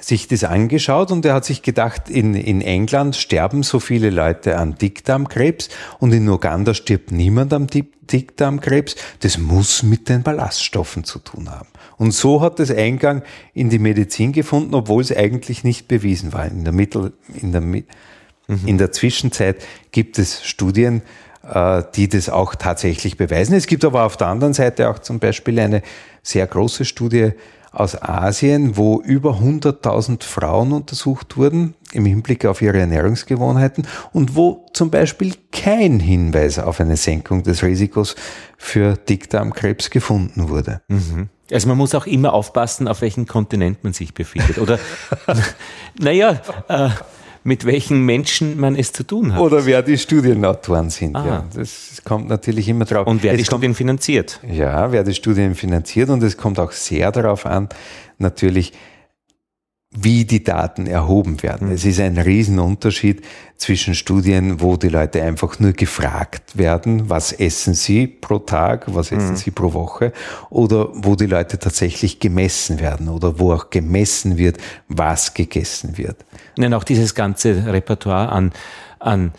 sich das angeschaut und er hat sich gedacht, in, in England sterben so viele Leute an Dickdarmkrebs und in Uganda stirbt niemand am Dickdarmkrebs. Das muss mit den Ballaststoffen zu tun haben. Und so hat es Eingang in die Medizin gefunden, obwohl es eigentlich nicht bewiesen war. In der Mittel, in der, mhm. in der Zwischenzeit gibt es Studien, äh, die das auch tatsächlich beweisen. Es gibt aber auf der anderen Seite auch zum Beispiel eine sehr große Studie aus Asien, wo über 100.000 Frauen untersucht wurden im Hinblick auf ihre Ernährungsgewohnheiten und wo zum Beispiel kein Hinweis auf eine Senkung des Risikos für Dickdarmkrebs gefunden wurde. Mhm. Also man muss auch immer aufpassen, auf welchem Kontinent man sich befindet. Oder, naja, äh, mit welchen Menschen man es zu tun hat. Oder wer die Studienautoren sind. Ah. Ja, das kommt natürlich immer drauf. Und wer es die kommt, Studien finanziert. Ja, wer die Studien finanziert. Und es kommt auch sehr darauf an, natürlich, wie die Daten erhoben werden. Mhm. Es ist ein Riesenunterschied zwischen Studien, wo die Leute einfach nur gefragt werden, was essen sie pro Tag, was essen mhm. sie pro Woche, oder wo die Leute tatsächlich gemessen werden oder wo auch gemessen wird, was gegessen wird. Nein, auch dieses ganze Repertoire an, an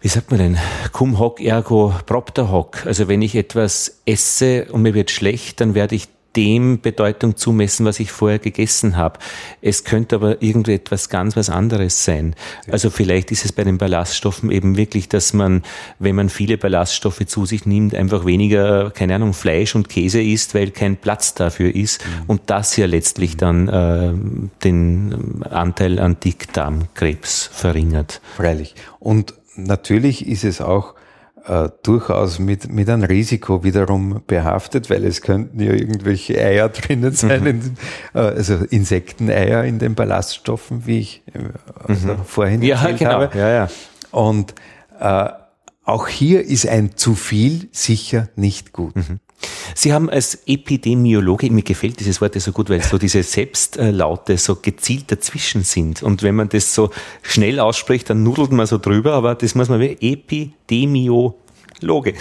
wie sagt man denn, cum hoc ergo propter hoc. Also wenn ich etwas esse und mir wird schlecht, dann werde ich dem Bedeutung zumessen, was ich vorher gegessen habe. Es könnte aber irgendetwas ganz was anderes sein. Also vielleicht ist es bei den Ballaststoffen eben wirklich, dass man, wenn man viele Ballaststoffe zu sich nimmt, einfach weniger, keine Ahnung, Fleisch und Käse isst, weil kein Platz dafür ist. Mhm. Und das ja letztlich dann äh, den Anteil an Dickdarmkrebs verringert. Freilich. Und natürlich ist es auch äh, durchaus mit, mit einem Risiko wiederum behaftet, weil es könnten ja irgendwelche Eier drinnen sein, mhm. in, äh, also Insekteneier in den Ballaststoffen, wie ich äh, also mhm. vorhin ja, erzählt genau. habe. Ja, ja. Und äh, auch hier ist ein zu viel sicher nicht gut. Mhm. Sie haben als Epidemiologe, mir gefällt dieses Wort so gut, weil so diese Selbstlaute so gezielt dazwischen sind. Und wenn man das so schnell ausspricht, dann nudelt man so drüber, aber das muss man wie Epidemiologe.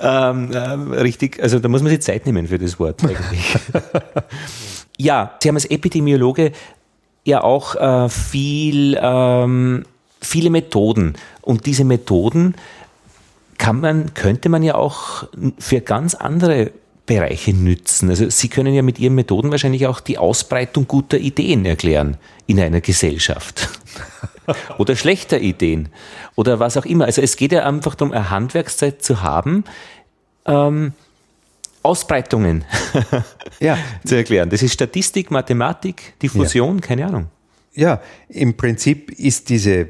ähm, äh, richtig, also da muss man sich Zeit nehmen für das Wort eigentlich. ja, Sie haben als Epidemiologe ja auch äh, viel, ähm, viele Methoden. Und diese Methoden kann man, könnte man ja auch für ganz andere Bereiche nützen. Also Sie können ja mit Ihren Methoden wahrscheinlich auch die Ausbreitung guter Ideen erklären in einer Gesellschaft. oder schlechter Ideen. Oder was auch immer. Also es geht ja einfach darum, eine Handwerkszeit zu haben, ähm, Ausbreitungen ja. zu erklären. Das ist Statistik, Mathematik, Diffusion, ja. keine Ahnung. Ja, im Prinzip ist diese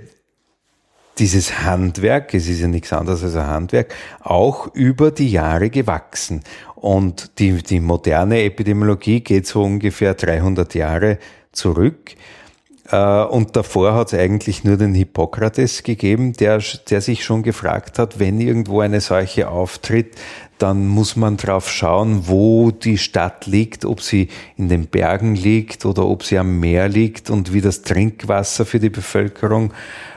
dieses Handwerk, es ist ja nichts anderes als ein Handwerk, auch über die Jahre gewachsen. Und die, die moderne Epidemiologie geht so ungefähr 300 Jahre zurück. Äh, und davor hat es eigentlich nur den Hippokrates gegeben, der, der sich schon gefragt hat, wenn irgendwo eine Seuche auftritt, dann muss man drauf schauen, wo die Stadt liegt, ob sie in den Bergen liegt oder ob sie am Meer liegt und wie das Trinkwasser für die Bevölkerung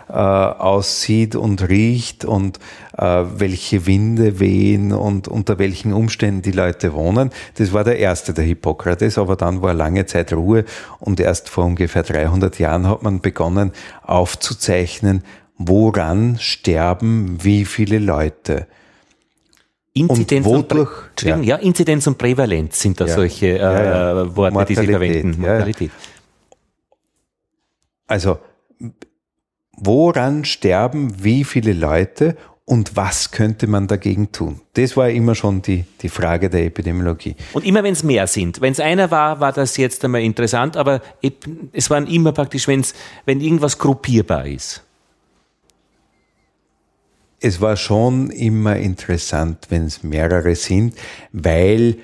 äh, aussieht und riecht und äh, welche Winde wehen und unter welchen Umständen die Leute wohnen. Das war der erste, der Hippokrates, aber dann war lange Zeit Ruhe und erst vor ungefähr 300 Jahren hat man begonnen aufzuzeichnen, woran sterben wie viele Leute. Inzidenz und wodurch, und, ja. ja. Inzidenz und Prävalenz sind da ja. solche äh, ja, Worte, Mortalität, die Sie verwenden. Mortalität. Also, woran sterben wie viele Leute und was könnte man dagegen tun? Das war immer schon die, die Frage der Epidemiologie. Und immer wenn es mehr sind. Wenn es einer war, war das jetzt einmal interessant, aber es waren immer praktisch, wenn's, wenn irgendwas gruppierbar ist. Es war schon immer interessant, wenn es mehrere sind, weil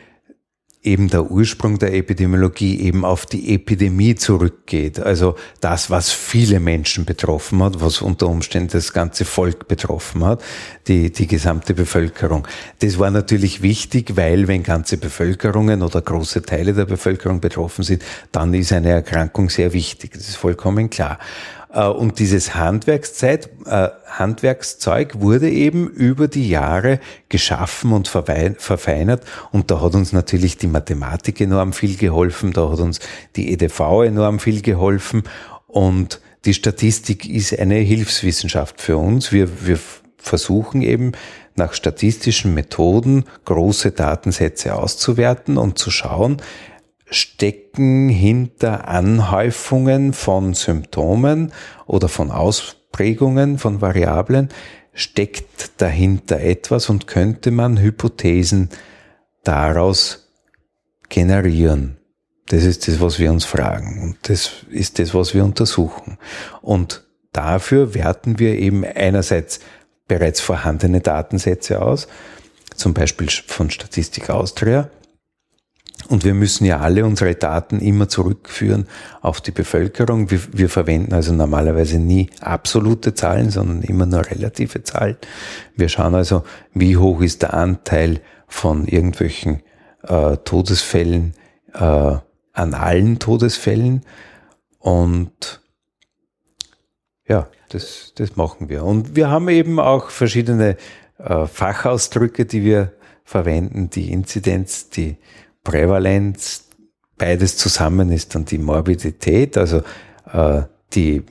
eben der Ursprung der Epidemiologie eben auf die Epidemie zurückgeht. Also das, was viele Menschen betroffen hat, was unter Umständen das ganze Volk betroffen hat, die, die gesamte Bevölkerung. Das war natürlich wichtig, weil wenn ganze Bevölkerungen oder große Teile der Bevölkerung betroffen sind, dann ist eine Erkrankung sehr wichtig. Das ist vollkommen klar. Äh, und dieses Handwerkszeit, äh, Handwerkszeug wurde eben über die Jahre geschaffen und verfeinert. Und da hat uns natürlich die Mathematik enorm viel geholfen, da hat uns die EDV enorm viel geholfen. Und die Statistik ist eine Hilfswissenschaft für uns. Wir, wir versuchen eben nach statistischen Methoden große Datensätze auszuwerten und zu schauen, stecken hinter Anhäufungen von Symptomen oder von Ausprägungen von Variablen, steckt dahinter etwas und könnte man Hypothesen daraus generieren. Das ist das, was wir uns fragen und das ist das, was wir untersuchen. Und dafür werten wir eben einerseits bereits vorhandene Datensätze aus, zum Beispiel von Statistik Austria, und wir müssen ja alle unsere Daten immer zurückführen auf die Bevölkerung. Wir, wir, verwenden also normalerweise nie absolute Zahlen, sondern immer nur relative Zahlen. Wir schauen also, wie hoch ist der Anteil von irgendwelchen äh, Todesfällen äh, an allen Todesfällen. Und ja, das, das machen wir. Und wir haben eben auch verschiedene äh, Fachausdrücke, die wir verwenden, die Inzidenz, die Prävalenz, beides zusammen ist dann die Morbidität, also äh, die,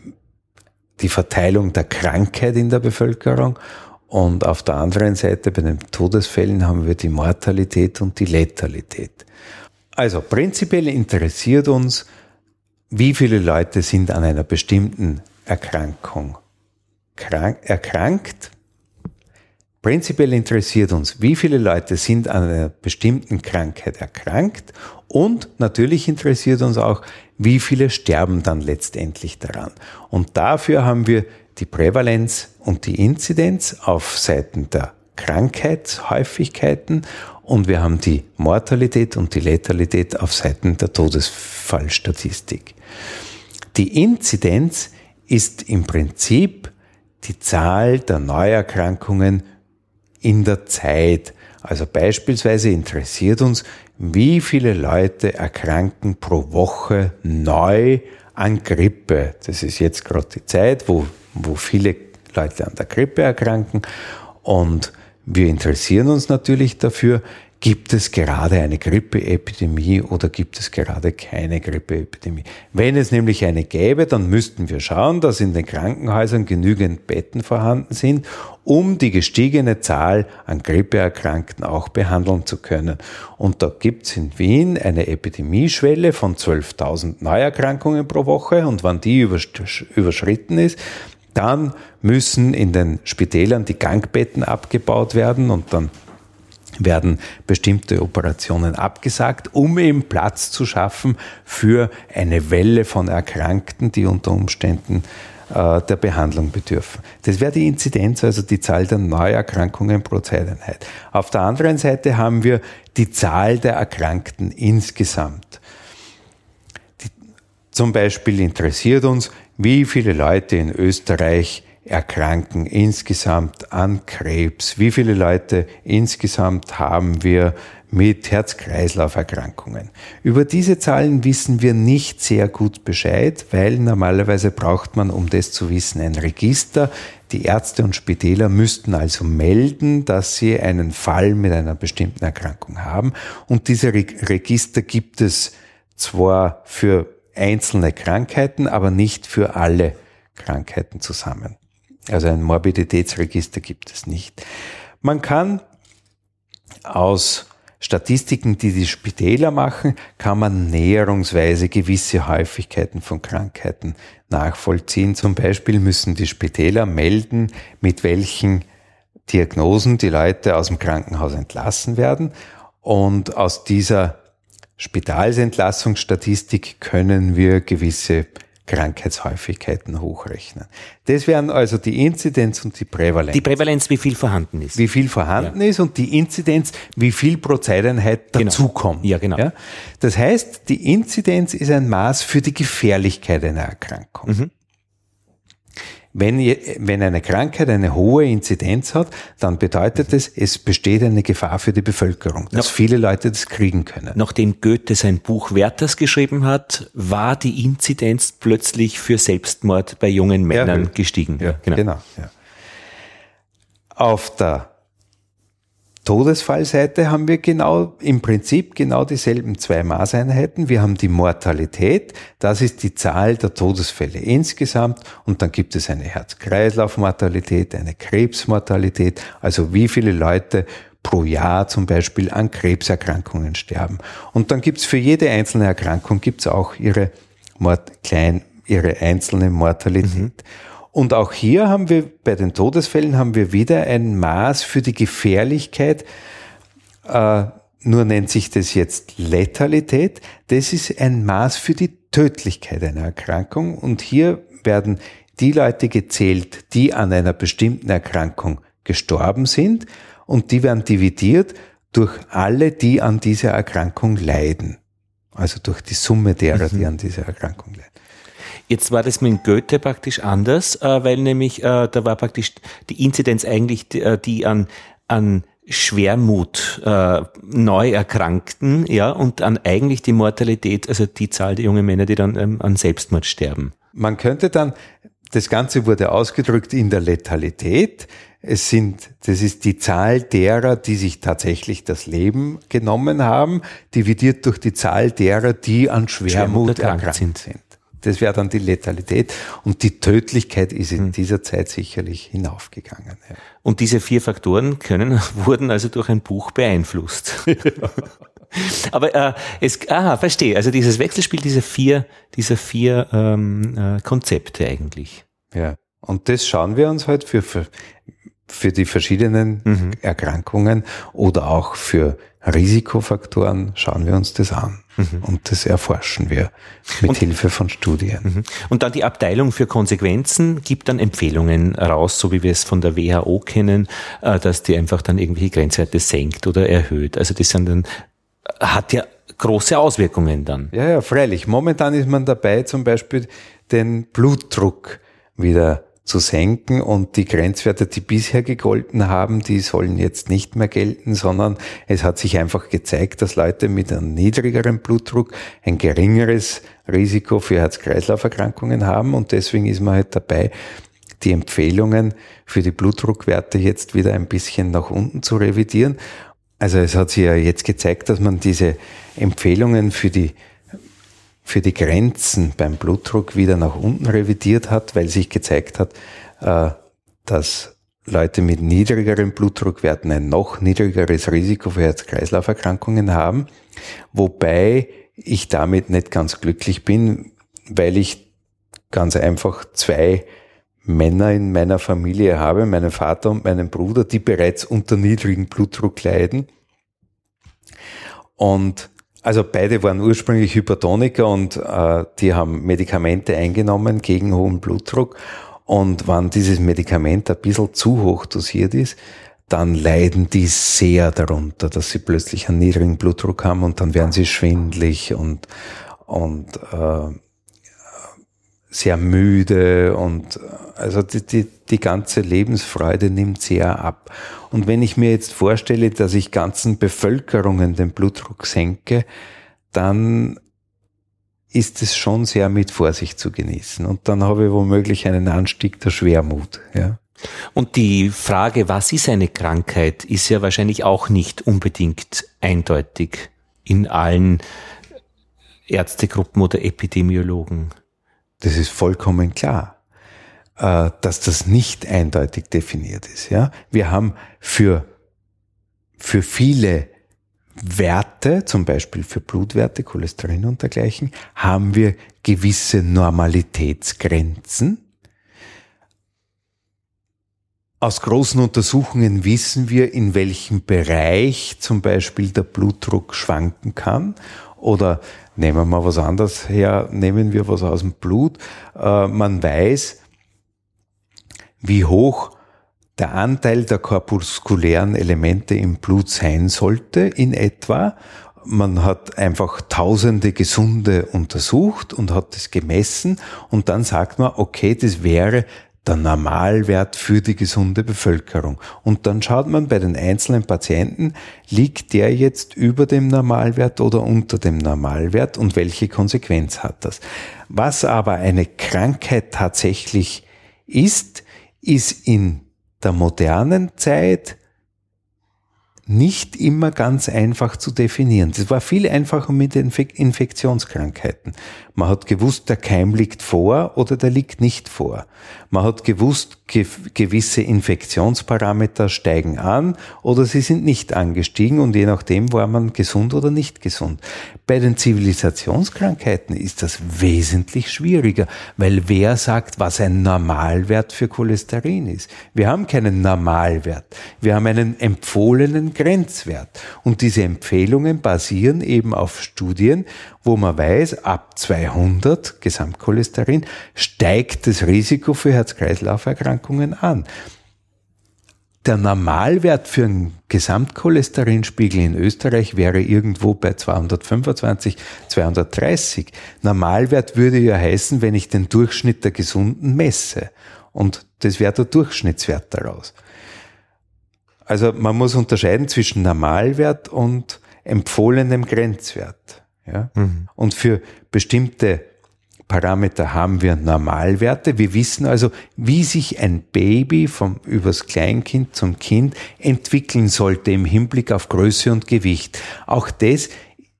die Verteilung der Krankheit in der Bevölkerung. Und auf der anderen Seite bei den Todesfällen haben wir die Mortalität und die Letalität. Also prinzipiell interessiert uns, wie viele Leute sind an einer bestimmten Erkrankung krank, erkrankt Prinzipiell interessiert uns, wie viele Leute sind an einer bestimmten Krankheit erkrankt und natürlich interessiert uns auch, wie viele sterben dann letztendlich daran. Und dafür haben wir die Prävalenz und die Inzidenz auf Seiten der Krankheitshäufigkeiten und wir haben die Mortalität und die Letalität auf Seiten der Todesfallstatistik. Die Inzidenz ist im Prinzip die Zahl der Neuerkrankungen in der Zeit. Also beispielsweise interessiert uns, wie viele Leute erkranken pro Woche neu an Grippe. Das ist jetzt gerade die Zeit, wo, wo viele Leute an der Grippe erkranken. Und wir interessieren uns natürlich dafür, Gibt es gerade eine Grippeepidemie oder gibt es gerade keine Grippeepidemie? Wenn es nämlich eine gäbe, dann müssten wir schauen, dass in den Krankenhäusern genügend Betten vorhanden sind, um die gestiegene Zahl an Grippeerkrankten auch behandeln zu können. Und da gibt es in Wien eine Epidemieschwelle von 12.000 Neuerkrankungen pro Woche und wenn die überschritten ist, dann müssen in den Spitälern die Gangbetten abgebaut werden und dann werden bestimmte Operationen abgesagt, um eben Platz zu schaffen für eine Welle von Erkrankten, die unter Umständen äh, der Behandlung bedürfen. Das wäre die Inzidenz, also die Zahl der Neuerkrankungen pro Zeiteinheit. Auf der anderen Seite haben wir die Zahl der Erkrankten insgesamt. Die, zum Beispiel interessiert uns, wie viele Leute in Österreich erkranken insgesamt an Krebs? Wie viele Leute insgesamt haben wir mit Herz-Kreislauf-Erkrankungen? Über diese Zahlen wissen wir nicht sehr gut Bescheid, weil normalerweise braucht man, um das zu wissen, ein Register. Die Ärzte und Spitäler müssten also melden, dass sie einen Fall mit einer bestimmten Erkrankung haben. Und diese Register gibt es zwar für einzelne Krankheiten, aber nicht für alle Krankheiten zusammen. Also ein Morbiditätsregister gibt es nicht. Man kann aus Statistiken, die die Spitäler machen, kann man näherungsweise gewisse Häufigkeiten von Krankheiten nachvollziehen. Zum Beispiel müssen die Spitäler melden, mit welchen Diagnosen die Leute aus dem Krankenhaus entlassen werden. Und aus dieser Spitalsentlassungsstatistik können wir gewisse Krankheitshäufigkeiten hochrechnen. Das wären also die Inzidenz und die Prävalenz. Die Prävalenz, wie viel vorhanden ist. Wie viel vorhanden ja. ist und die Inzidenz, wie viel pro Zeiteinheit genau. dazukommt. Ja, genau. Ja? Das heißt, die Inzidenz ist ein Maß für die Gefährlichkeit einer Erkrankung. Mhm. Wenn, wenn eine Krankheit eine hohe Inzidenz hat, dann bedeutet es, es besteht eine Gefahr für die Bevölkerung, dass Noch, viele Leute das kriegen können. Nachdem Goethe sein Buch Werthers geschrieben hat, war die Inzidenz plötzlich für Selbstmord bei jungen Männern ja, gestiegen. Ja, genau. genau ja. Auf der Todesfallseite haben wir genau, im Prinzip genau dieselben zwei Maßeinheiten. Wir haben die Mortalität, das ist die Zahl der Todesfälle insgesamt und dann gibt es eine Herz-Kreislauf-Mortalität, eine Krebsmortalität, also wie viele Leute pro Jahr zum Beispiel an Krebserkrankungen sterben. Und dann gibt es für jede einzelne Erkrankung gibt's auch ihre Mord, klein, ihre einzelne Mortalität. Mhm. Und auch hier haben wir bei den Todesfällen haben wir wieder ein Maß für die Gefährlichkeit. Äh, nur nennt sich das jetzt Letalität. Das ist ein Maß für die Tödlichkeit einer Erkrankung. Und hier werden die Leute gezählt, die an einer bestimmten Erkrankung gestorben sind. Und die werden dividiert durch alle, die an dieser Erkrankung leiden. Also durch die Summe derer, mhm. die an dieser Erkrankung leiden. Jetzt war das mit Goethe praktisch anders, äh, weil nämlich äh, da war praktisch die Inzidenz eigentlich die, äh, die an, an Schwermut äh, Neuerkrankten, ja, und an eigentlich die Mortalität, also die Zahl der jungen Männer, die dann ähm, an Selbstmord sterben. Man könnte dann, das Ganze wurde ausgedrückt in der Letalität. Es sind, das ist die Zahl derer, die sich tatsächlich das Leben genommen haben, dividiert durch die Zahl derer, die an Schwermut, Schwermut erkrankt sind. sind. Das wäre dann die Letalität. Und die Tödlichkeit ist in hm. dieser Zeit sicherlich hinaufgegangen. Ja. Und diese vier Faktoren können, wurden also durch ein Buch beeinflusst. Aber äh, es, aha, verstehe. Also dieses Wechselspiel dieser vier, dieser vier ähm, äh, Konzepte eigentlich. Ja. Und das schauen wir uns halt für, für, für die verschiedenen mhm. Erkrankungen oder auch für Risikofaktoren schauen wir uns das an. Mhm. Und das erforschen wir mit und, Hilfe von Studien. Mhm. Und dann die Abteilung für Konsequenzen gibt dann Empfehlungen raus, so wie wir es von der WHO kennen, äh, dass die einfach dann irgendwelche Grenzwerte senkt oder erhöht. Also das sind dann, hat ja große Auswirkungen dann. Ja, ja, freilich. Momentan ist man dabei, zum Beispiel den Blutdruck wieder zu senken und die Grenzwerte, die bisher gegolten haben, die sollen jetzt nicht mehr gelten, sondern es hat sich einfach gezeigt, dass Leute mit einem niedrigeren Blutdruck ein geringeres Risiko für Herz-Kreislauf-Erkrankungen haben und deswegen ist man halt dabei, die Empfehlungen für die Blutdruckwerte jetzt wieder ein bisschen nach unten zu revidieren. Also es hat sich ja jetzt gezeigt, dass man diese Empfehlungen für die für die Grenzen beim Blutdruck wieder nach unten revidiert hat, weil sich gezeigt hat, äh, dass Leute mit niedrigeren Blutdruckwerten ein noch niedrigeres Risiko für Herz-Kreislauf-Erkrankungen haben, wobei ich damit nicht ganz glücklich bin, weil ich ganz einfach zwei Männer in meiner Familie habe, meinen Vater und meinen Bruder, die bereits unter niedrigem Blutdruck leiden. Und also beide waren ursprünglich Hypertoniker und äh, die haben Medikamente eingenommen gegen hohen Blutdruck. Und wenn dieses Medikament ein bisschen zu hoch dosiert ist, dann leiden die sehr darunter, dass sie plötzlich einen niedrigen Blutdruck haben und dann werden sie schwindlig und, und äh, sehr müde und also die, die, die ganze Lebensfreude nimmt sehr ab. Und wenn ich mir jetzt vorstelle, dass ich ganzen Bevölkerungen den Blutdruck senke, dann ist es schon sehr mit Vorsicht zu genießen. Und dann habe ich womöglich einen Anstieg der Schwermut. Ja. Und die Frage, was ist eine Krankheit, ist ja wahrscheinlich auch nicht unbedingt eindeutig in allen Ärztegruppen oder Epidemiologen. Das ist vollkommen klar, äh, dass das nicht eindeutig definiert ist. Ja, wir haben für für viele Werte, zum Beispiel für Blutwerte, Cholesterin und dergleichen, haben wir gewisse Normalitätsgrenzen. Aus großen Untersuchungen wissen wir, in welchem Bereich zum Beispiel der Blutdruck schwanken kann. Oder nehmen wir mal was anderes her, nehmen wir was aus dem Blut. Äh, man weiß, wie hoch der Anteil der korpuskulären Elemente im Blut sein sollte in etwa. Man hat einfach tausende Gesunde untersucht und hat es gemessen und dann sagt man, okay, das wäre der Normalwert für die gesunde Bevölkerung. Und dann schaut man bei den einzelnen Patienten, liegt der jetzt über dem Normalwert oder unter dem Normalwert und welche Konsequenz hat das? Was aber eine Krankheit tatsächlich ist, ist in der modernen Zeit nicht immer ganz einfach zu definieren. Das war viel einfacher mit Infektionskrankheiten. Man hat gewusst, der Keim liegt vor oder der liegt nicht vor. Man hat gewusst, gewisse Infektionsparameter steigen an oder sie sind nicht angestiegen und je nachdem war man gesund oder nicht gesund. Bei den Zivilisationskrankheiten ist das wesentlich schwieriger, weil wer sagt, was ein Normalwert für Cholesterin ist? Wir haben keinen Normalwert. Wir haben einen empfohlenen Grenzwert. Und diese Empfehlungen basieren eben auf Studien, wo man weiß, ab 200 Gesamtcholesterin steigt das Risiko für Herz-Kreislauf-Erkrankungen an. Der Normalwert für einen Gesamtcholesterinspiegel in Österreich wäre irgendwo bei 225, 230. Normalwert würde ja heißen, wenn ich den Durchschnitt der Gesunden messe. Und das wäre der Durchschnittswert daraus. Also man muss unterscheiden zwischen Normalwert und empfohlenem Grenzwert. Ja? Mhm. Und für bestimmte Parameter haben wir Normalwerte. Wir wissen also, wie sich ein Baby vom übers Kleinkind zum Kind entwickeln sollte im Hinblick auf Größe und Gewicht. Auch das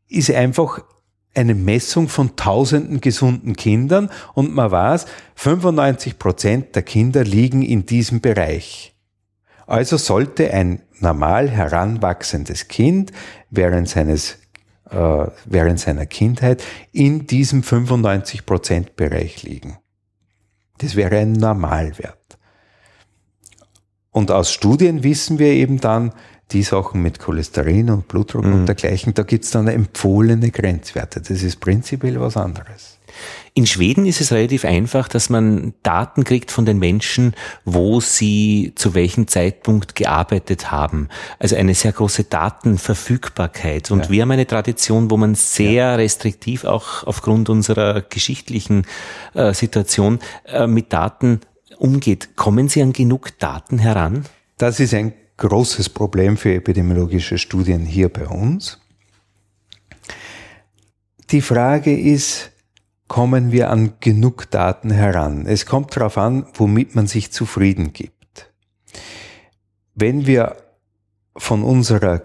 ist einfach eine Messung von tausenden gesunden Kindern und man weiß, 95 Prozent der Kinder liegen in diesem Bereich. Also sollte ein normal heranwachsendes Kind während seines äh, während seiner Kindheit in diesem 95%-Bereich liegen. Das wäre ein Normalwert. Und aus Studien wissen wir eben dann, die Sachen mit Cholesterin und Blutdruck mhm. und dergleichen, da gibt's dann empfohlene Grenzwerte. Das ist prinzipiell was anderes. In Schweden ist es relativ einfach, dass man Daten kriegt von den Menschen, wo sie zu welchem Zeitpunkt gearbeitet haben. Also eine sehr große Datenverfügbarkeit. Und ja. wir haben eine Tradition, wo man sehr ja. restriktiv auch aufgrund unserer geschichtlichen äh, Situation äh, mit Daten umgeht. Kommen Sie an genug Daten heran? Das ist ein großes Problem für epidemiologische Studien hier bei uns. Die Frage ist, kommen wir an genug Daten heran. Es kommt darauf an, womit man sich zufrieden gibt. Wenn wir von unserer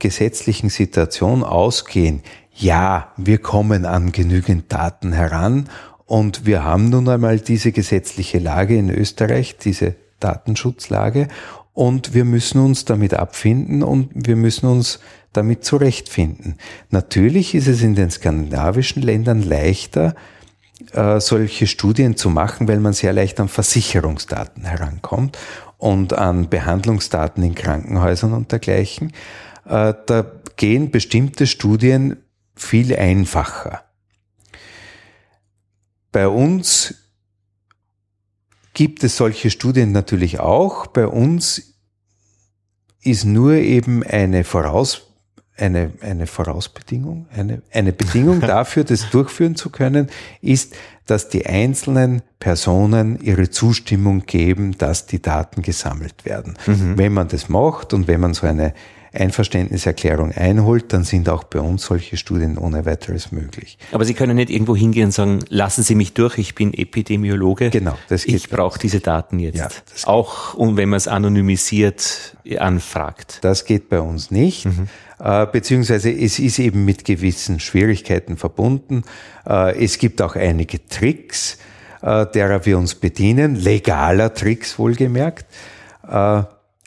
gesetzlichen Situation ausgehen, ja, wir kommen an genügend Daten heran und wir haben nun einmal diese gesetzliche Lage in Österreich, diese Datenschutzlage und wir müssen uns damit abfinden und wir müssen uns damit zurechtfinden. Natürlich ist es in den skandinavischen Ländern leichter, äh, solche Studien zu machen, weil man sehr leicht an Versicherungsdaten herankommt und an Behandlungsdaten in Krankenhäusern und dergleichen. Äh, da gehen bestimmte Studien viel einfacher. Bei uns gibt es solche Studien natürlich auch. Bei uns ist nur eben eine Voraus eine, eine Vorausbedingung, eine, eine Bedingung dafür, das durchführen zu können, ist, dass die einzelnen Personen ihre Zustimmung geben, dass die Daten gesammelt werden. Mhm. Wenn man das macht und wenn man so eine Einverständniserklärung einholt, dann sind auch bei uns solche Studien ohne weiteres möglich. Aber Sie können nicht irgendwo hingehen und sagen, lassen Sie mich durch, ich bin Epidemiologe. Genau, das geht. Ich brauche diese Daten jetzt. Ja, auch und wenn man es anonymisiert anfragt. Das geht bei uns nicht. Mhm. Äh, beziehungsweise es ist eben mit gewissen Schwierigkeiten verbunden. Äh, es gibt auch einige Tricks, äh, derer wir uns bedienen, legaler Tricks wohlgemerkt.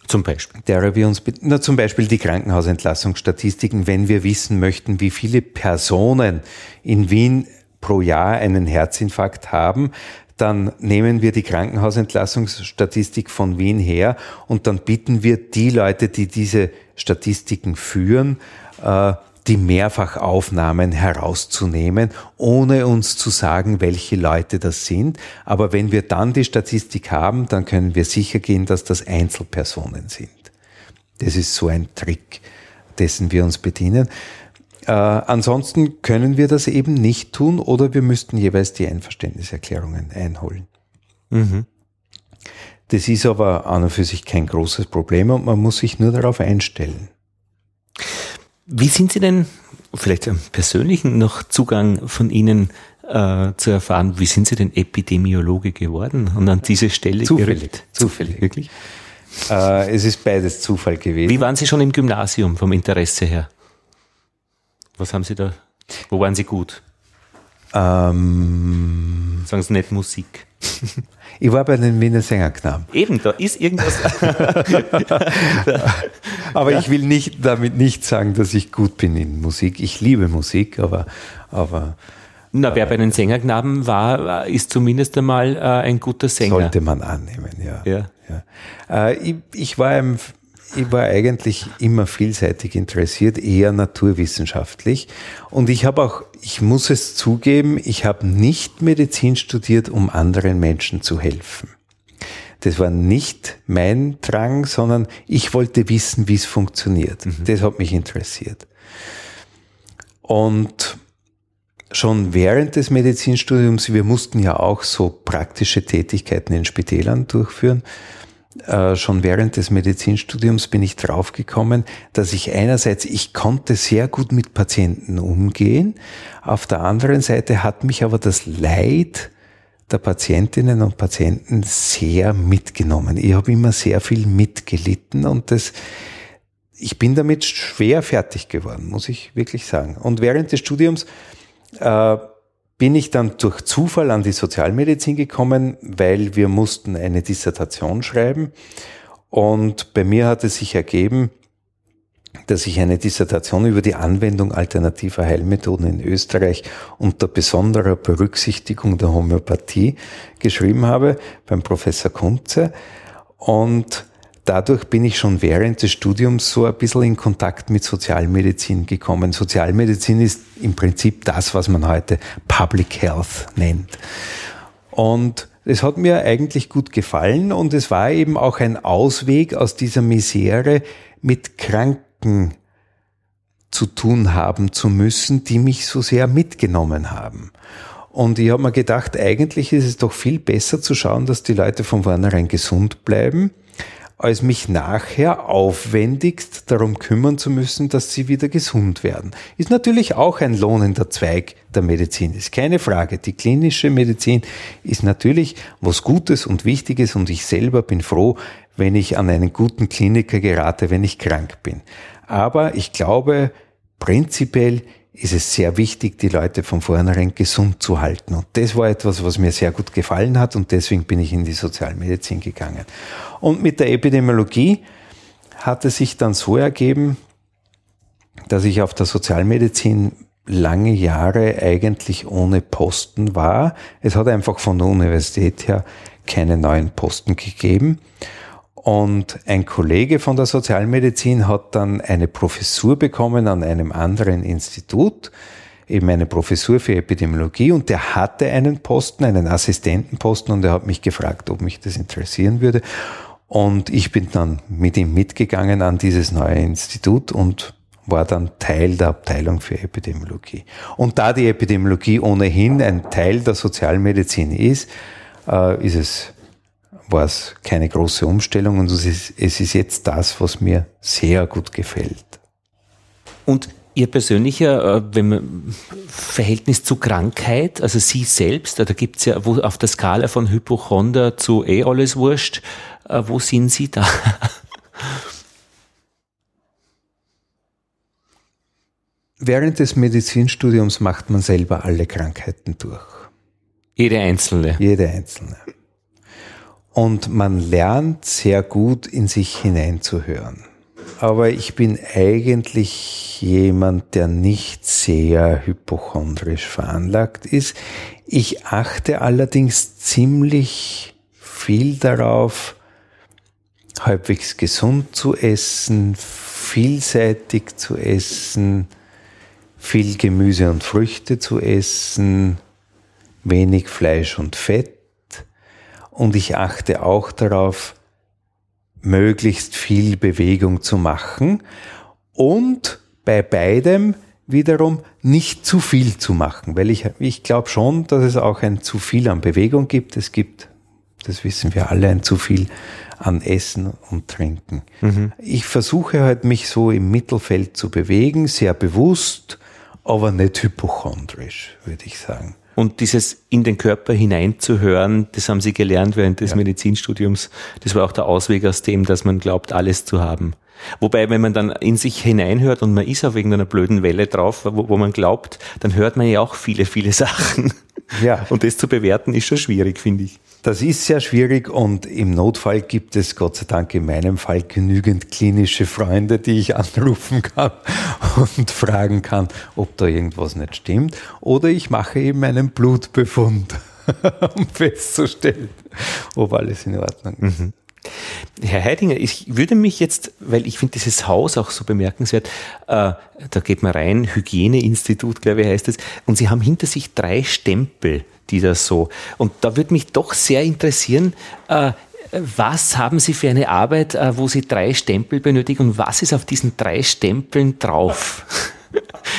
Zum Beispiel. Derer wir uns, na, zum Beispiel die Krankenhausentlassungsstatistiken, wenn wir wissen möchten, wie viele Personen in Wien pro Jahr einen Herzinfarkt haben, dann nehmen wir die Krankenhausentlassungsstatistik von Wien her und dann bitten wir die Leute, die diese Statistiken führen, äh, die Mehrfachaufnahmen herauszunehmen, ohne uns zu sagen, welche Leute das sind. Aber wenn wir dann die Statistik haben, dann können wir sicher gehen, dass das Einzelpersonen sind. Das ist so ein Trick, dessen wir uns bedienen. Äh, ansonsten können wir das eben nicht tun oder wir müssten jeweils die Einverständniserklärungen einholen. Mhm. Das ist aber an und für sich kein großes Problem und man muss sich nur darauf einstellen. Wie sind Sie denn, vielleicht einen persönlichen noch Zugang von Ihnen äh, zu erfahren, wie sind Sie denn Epidemiologe geworden und an diese Stelle Zufällig. Gerückt? Zufällig. Wirklich? Äh, es ist beides Zufall gewesen. Wie waren Sie schon im Gymnasium vom Interesse her? Was haben Sie da? Wo waren Sie gut? Ähm, Sagen Sie nicht Musik. Ich war bei den Wiener Sängerknaben. Eben, da ist irgendwas. aber ja. ich will nicht, damit nicht sagen, dass ich gut bin in Musik. Ich liebe Musik, aber, aber na, wer bei den Sängerknaben war, ist zumindest einmal äh, ein guter Sänger. Sollte man annehmen, ja. ja. ja. Äh, ich, ich, war im ich war eigentlich immer vielseitig interessiert, eher naturwissenschaftlich. Und ich habe auch, ich muss es zugeben, ich habe nicht Medizin studiert, um anderen Menschen zu helfen. Das war nicht mein Drang, sondern ich wollte wissen, wie es funktioniert. Mhm. Das hat mich interessiert. Und schon während des Medizinstudiums, wir mussten ja auch so praktische Tätigkeiten in Spitälern durchführen, äh, schon während des Medizinstudiums bin ich draufgekommen, dass ich einerseits, ich konnte sehr gut mit Patienten umgehen, auf der anderen Seite hat mich aber das Leid der Patientinnen und Patienten sehr mitgenommen. Ich habe immer sehr viel mitgelitten und das, ich bin damit schwer fertig geworden, muss ich wirklich sagen. Und während des Studiums äh, bin ich dann durch Zufall an die Sozialmedizin gekommen, weil wir mussten eine Dissertation schreiben. Und bei mir hat es sich ergeben, dass ich eine Dissertation über die Anwendung alternativer Heilmethoden in Österreich unter besonderer Berücksichtigung der Homöopathie geschrieben habe beim Professor Kunze. Und dadurch bin ich schon während des Studiums so ein bisschen in Kontakt mit Sozialmedizin gekommen. Sozialmedizin ist im Prinzip das, was man heute Public Health nennt. Und es hat mir eigentlich gut gefallen und es war eben auch ein Ausweg aus dieser Misere mit Kranken zu tun haben zu müssen, die mich so sehr mitgenommen haben. Und ich habe mir gedacht, eigentlich ist es doch viel besser zu schauen, dass die Leute von vornherein gesund bleiben als mich nachher aufwendigst darum kümmern zu müssen, dass sie wieder gesund werden. Ist natürlich auch ein lohnender Zweig der Medizin, ist keine Frage. Die klinische Medizin ist natürlich was Gutes und Wichtiges und ich selber bin froh, wenn ich an einen guten Kliniker gerate, wenn ich krank bin. Aber ich glaube, prinzipiell ist es sehr wichtig, die Leute von vornherein gesund zu halten. Und das war etwas, was mir sehr gut gefallen hat und deswegen bin ich in die Sozialmedizin gegangen. Und mit der Epidemiologie hat es sich dann so ergeben, dass ich auf der Sozialmedizin lange Jahre eigentlich ohne Posten war. Es hat einfach von der Universität her keine neuen Posten gegeben. Und ein Kollege von der Sozialmedizin hat dann eine Professur bekommen an einem anderen Institut, eben eine Professur für Epidemiologie und der hatte einen Posten, einen Assistentenposten und er hat mich gefragt, ob mich das interessieren würde. Und ich bin dann mit ihm mitgegangen an dieses neue Institut und war dann Teil der Abteilung für Epidemiologie. Und da die Epidemiologie ohnehin ein Teil der Sozialmedizin ist, äh, ist es war es keine große Umstellung und es ist, es ist jetzt das, was mir sehr gut gefällt. Und Ihr persönlicher äh, man, Verhältnis zu Krankheit, also Sie selbst, da gibt es ja wo, auf der Skala von Hypochonder zu eh alles wurscht, äh, wo sind Sie da? Während des Medizinstudiums macht man selber alle Krankheiten durch. Jede einzelne. Jede einzelne. Und man lernt sehr gut in sich hineinzuhören. Aber ich bin eigentlich jemand, der nicht sehr hypochondrisch veranlagt ist. Ich achte allerdings ziemlich viel darauf, halbwegs gesund zu essen, vielseitig zu essen, viel Gemüse und Früchte zu essen, wenig Fleisch und Fett. Und ich achte auch darauf, möglichst viel Bewegung zu machen und bei beidem wiederum nicht zu viel zu machen, weil ich, ich glaube schon, dass es auch ein zu viel an Bewegung gibt. Es gibt, das wissen wir alle, ein zu viel an Essen und Trinken. Mhm. Ich versuche halt mich so im Mittelfeld zu bewegen, sehr bewusst, aber nicht hypochondrisch, würde ich sagen. Und dieses in den Körper hineinzuhören, das haben Sie gelernt während des ja. Medizinstudiums. Das war auch der Ausweg aus dem, dass man glaubt, alles zu haben. Wobei, wenn man dann in sich hineinhört und man ist auf irgendeiner blöden Welle drauf, wo, wo man glaubt, dann hört man ja auch viele, viele Sachen. Ja. Und das zu bewerten ist schon schwierig, finde ich. Das ist sehr schwierig und im Notfall gibt es Gott sei Dank in meinem Fall genügend klinische Freunde, die ich anrufen kann und fragen kann, ob da irgendwas nicht stimmt. Oder ich mache eben einen Blutbefund, um festzustellen, ob alles in Ordnung ist. Mhm. Herr Heidinger, ich würde mich jetzt, weil ich finde dieses Haus auch so bemerkenswert, äh, da geht man rein, Hygieneinstitut, glaube ich, heißt es, und Sie haben hinter sich drei Stempel die das so. Und da würde mich doch sehr interessieren, äh, was haben Sie für eine Arbeit, äh, wo Sie drei Stempel benötigen und was ist auf diesen drei Stempeln drauf?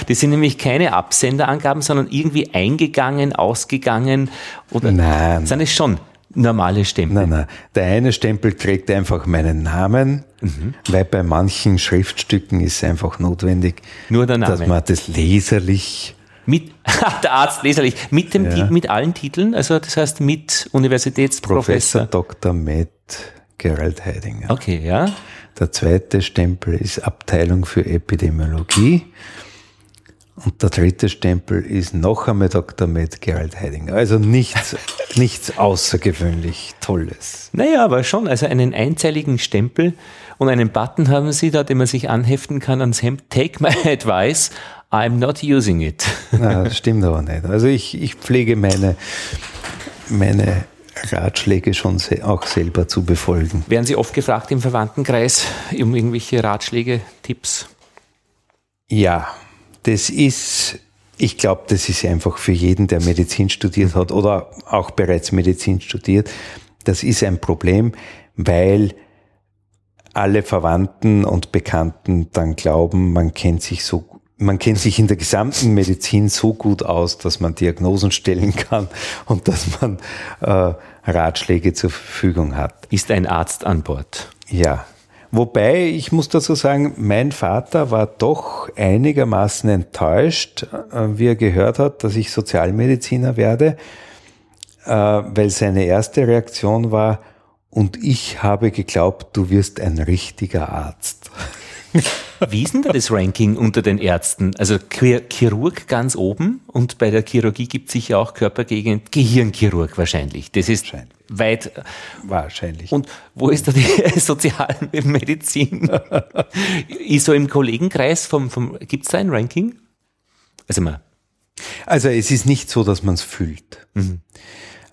Das sind nämlich keine Absenderangaben, sondern irgendwie eingegangen, ausgegangen oder nein. sind es schon normale Stempel? Nein, nein. Der eine Stempel trägt einfach meinen Namen, mhm. weil bei manchen Schriftstücken ist es einfach notwendig, Nur der Name. dass man das leserlich mit, der Arzt leserlich, mit, dem, ja. mit allen Titeln, also das heißt mit Universitätsprofessor. Professor Dr. Med Gerald Heidinger. Okay, ja. Der zweite Stempel ist Abteilung für Epidemiologie. Und der dritte Stempel ist noch einmal Dr. Med Gerald Heidinger. Also nichts, nichts außergewöhnlich Tolles. Naja, aber schon. Also einen einzeiligen Stempel und einen Button haben Sie da, den man sich anheften kann ans Hemd. Take my advice. I'm not using it. Na, das stimmt aber nicht. Also ich, ich pflege meine, meine Ratschläge schon auch selber zu befolgen. Werden Sie oft gefragt im Verwandtenkreis um irgendwelche Ratschläge, Tipps? Ja, das ist, ich glaube, das ist einfach für jeden, der Medizin studiert hat oder auch bereits Medizin studiert, das ist ein Problem, weil alle Verwandten und Bekannten dann glauben, man kennt sich so man kennt sich in der gesamten Medizin so gut aus, dass man Diagnosen stellen kann und dass man äh, Ratschläge zur Verfügung hat. Ist ein Arzt an Bord? Ja. Wobei, ich muss dazu sagen, mein Vater war doch einigermaßen enttäuscht, äh, wie er gehört hat, dass ich Sozialmediziner werde, äh, weil seine erste Reaktion war, und ich habe geglaubt, du wirst ein richtiger Arzt. Wie ist denn da das Ranking unter den Ärzten? Also Chirurg ganz oben und bei der Chirurgie gibt es sicher auch Körpergegend, Gehirnchirurg wahrscheinlich. Das ist wahrscheinlich. weit. Wahrscheinlich. Und wo ist da die Sozialmedizin? ist so im Kollegenkreis vom, vom gibt es da ein Ranking? Also mal. Also es ist nicht so, dass man es fühlt. Mhm.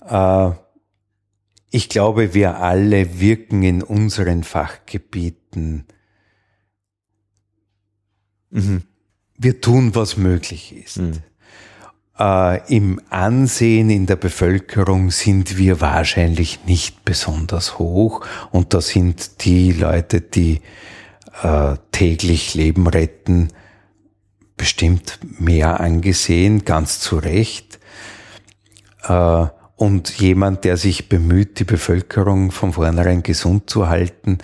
Äh, ich glaube, wir alle wirken in unseren Fachgebieten Mhm. Wir tun, was möglich ist. Mhm. Äh, Im Ansehen in der Bevölkerung sind wir wahrscheinlich nicht besonders hoch und da sind die Leute, die äh, täglich Leben retten, bestimmt mehr angesehen, ganz zu Recht. Äh, und jemand, der sich bemüht, die Bevölkerung von vornherein gesund zu halten,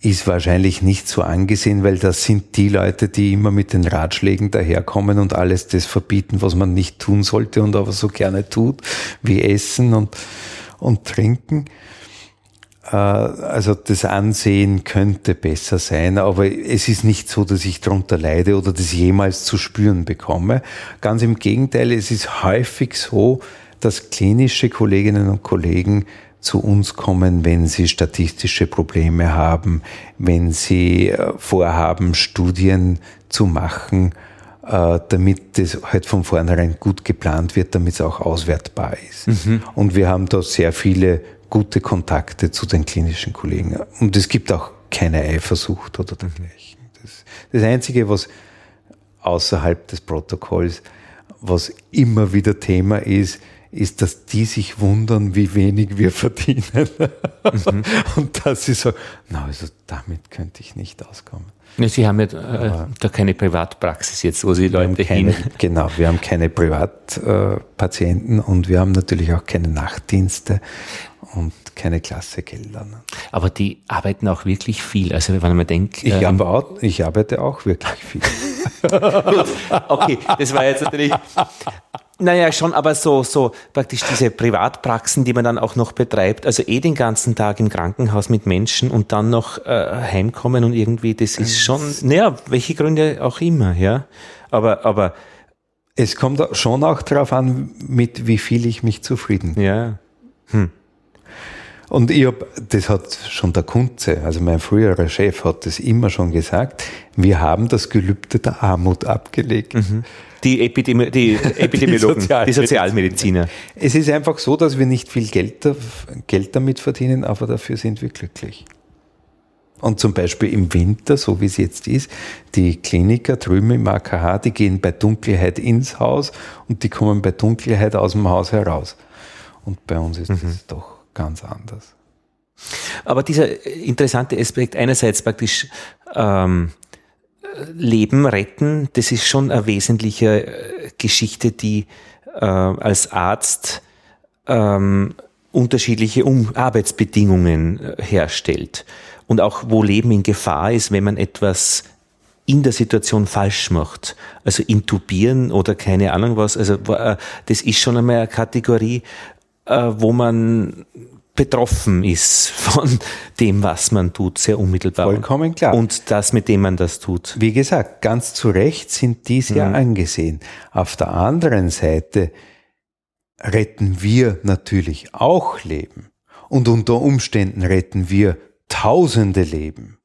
ist wahrscheinlich nicht so angesehen, weil das sind die Leute, die immer mit den Ratschlägen daherkommen und alles das verbieten, was man nicht tun sollte und aber so gerne tut, wie Essen und, und Trinken. Äh, also das Ansehen könnte besser sein, aber es ist nicht so, dass ich darunter leide oder das jemals zu spüren bekomme. Ganz im Gegenteil, es ist häufig so, dass klinische Kolleginnen und Kollegen zu uns kommen, wenn sie statistische Probleme haben, wenn sie äh, vorhaben, Studien zu machen, äh, damit das halt von vornherein gut geplant wird, damit es auch auswertbar ist. Mhm. Und wir haben da sehr viele gute Kontakte zu den klinischen Kollegen. Und es gibt auch keine Eifersucht oder dergleichen. Das, das Einzige, was außerhalb des Protokolls, was immer wieder Thema ist, ist, dass die sich wundern, wie wenig wir verdienen. Mhm. Und dass sie sagen, na, also damit könnte ich nicht auskommen. Sie haben ja äh, da keine Privatpraxis jetzt, wo Sie Leute keine, hin. Genau, wir haben keine Privatpatienten äh, und wir haben natürlich auch keine Nachtdienste und keine Klassegelder. Aber die arbeiten auch wirklich viel. Also wenn man denkt. Ich, ähm, ich arbeite auch wirklich viel. Gut, okay, das war jetzt natürlich naja, schon, aber so, so praktisch diese Privatpraxen, die man dann auch noch betreibt, also eh den ganzen Tag im Krankenhaus mit Menschen und dann noch äh, heimkommen und irgendwie, das ist schon, naja, welche Gründe auch immer, ja. Aber, aber. Es kommt schon auch darauf an, mit wie viel ich mich zufrieden. Ja. Hm. Und ich hab, das hat schon der Kunze, also mein früherer Chef hat das immer schon gesagt, wir haben das Gelübde der Armut abgelegt. Mhm. Die, Epidemi die Epidemiologen, die, die, Sozialmediziner. Es ist einfach so, dass wir nicht viel Geld, Geld damit verdienen, aber dafür sind wir glücklich. Und zum Beispiel im Winter, so wie es jetzt ist, die Kliniker drüben im AKH, die gehen bei Dunkelheit ins Haus und die kommen bei Dunkelheit aus dem Haus heraus. Und bei uns ist mhm. das doch ganz anders. Aber dieser interessante Aspekt einerseits praktisch ähm, Leben retten, das ist schon eine wesentliche äh, Geschichte, die äh, als Arzt ähm, unterschiedliche um Arbeitsbedingungen äh, herstellt. Und auch wo Leben in Gefahr ist, wenn man etwas in der Situation falsch macht. Also intubieren oder keine Ahnung was. Also äh, das ist schon einmal eine Kategorie, wo man betroffen ist von dem, was man tut, sehr unmittelbar. Vollkommen klar. Und das, mit dem man das tut. Wie gesagt, ganz zu Recht sind die sehr mhm. angesehen. Auf der anderen Seite retten wir natürlich auch Leben. Und unter Umständen retten wir tausende Leben.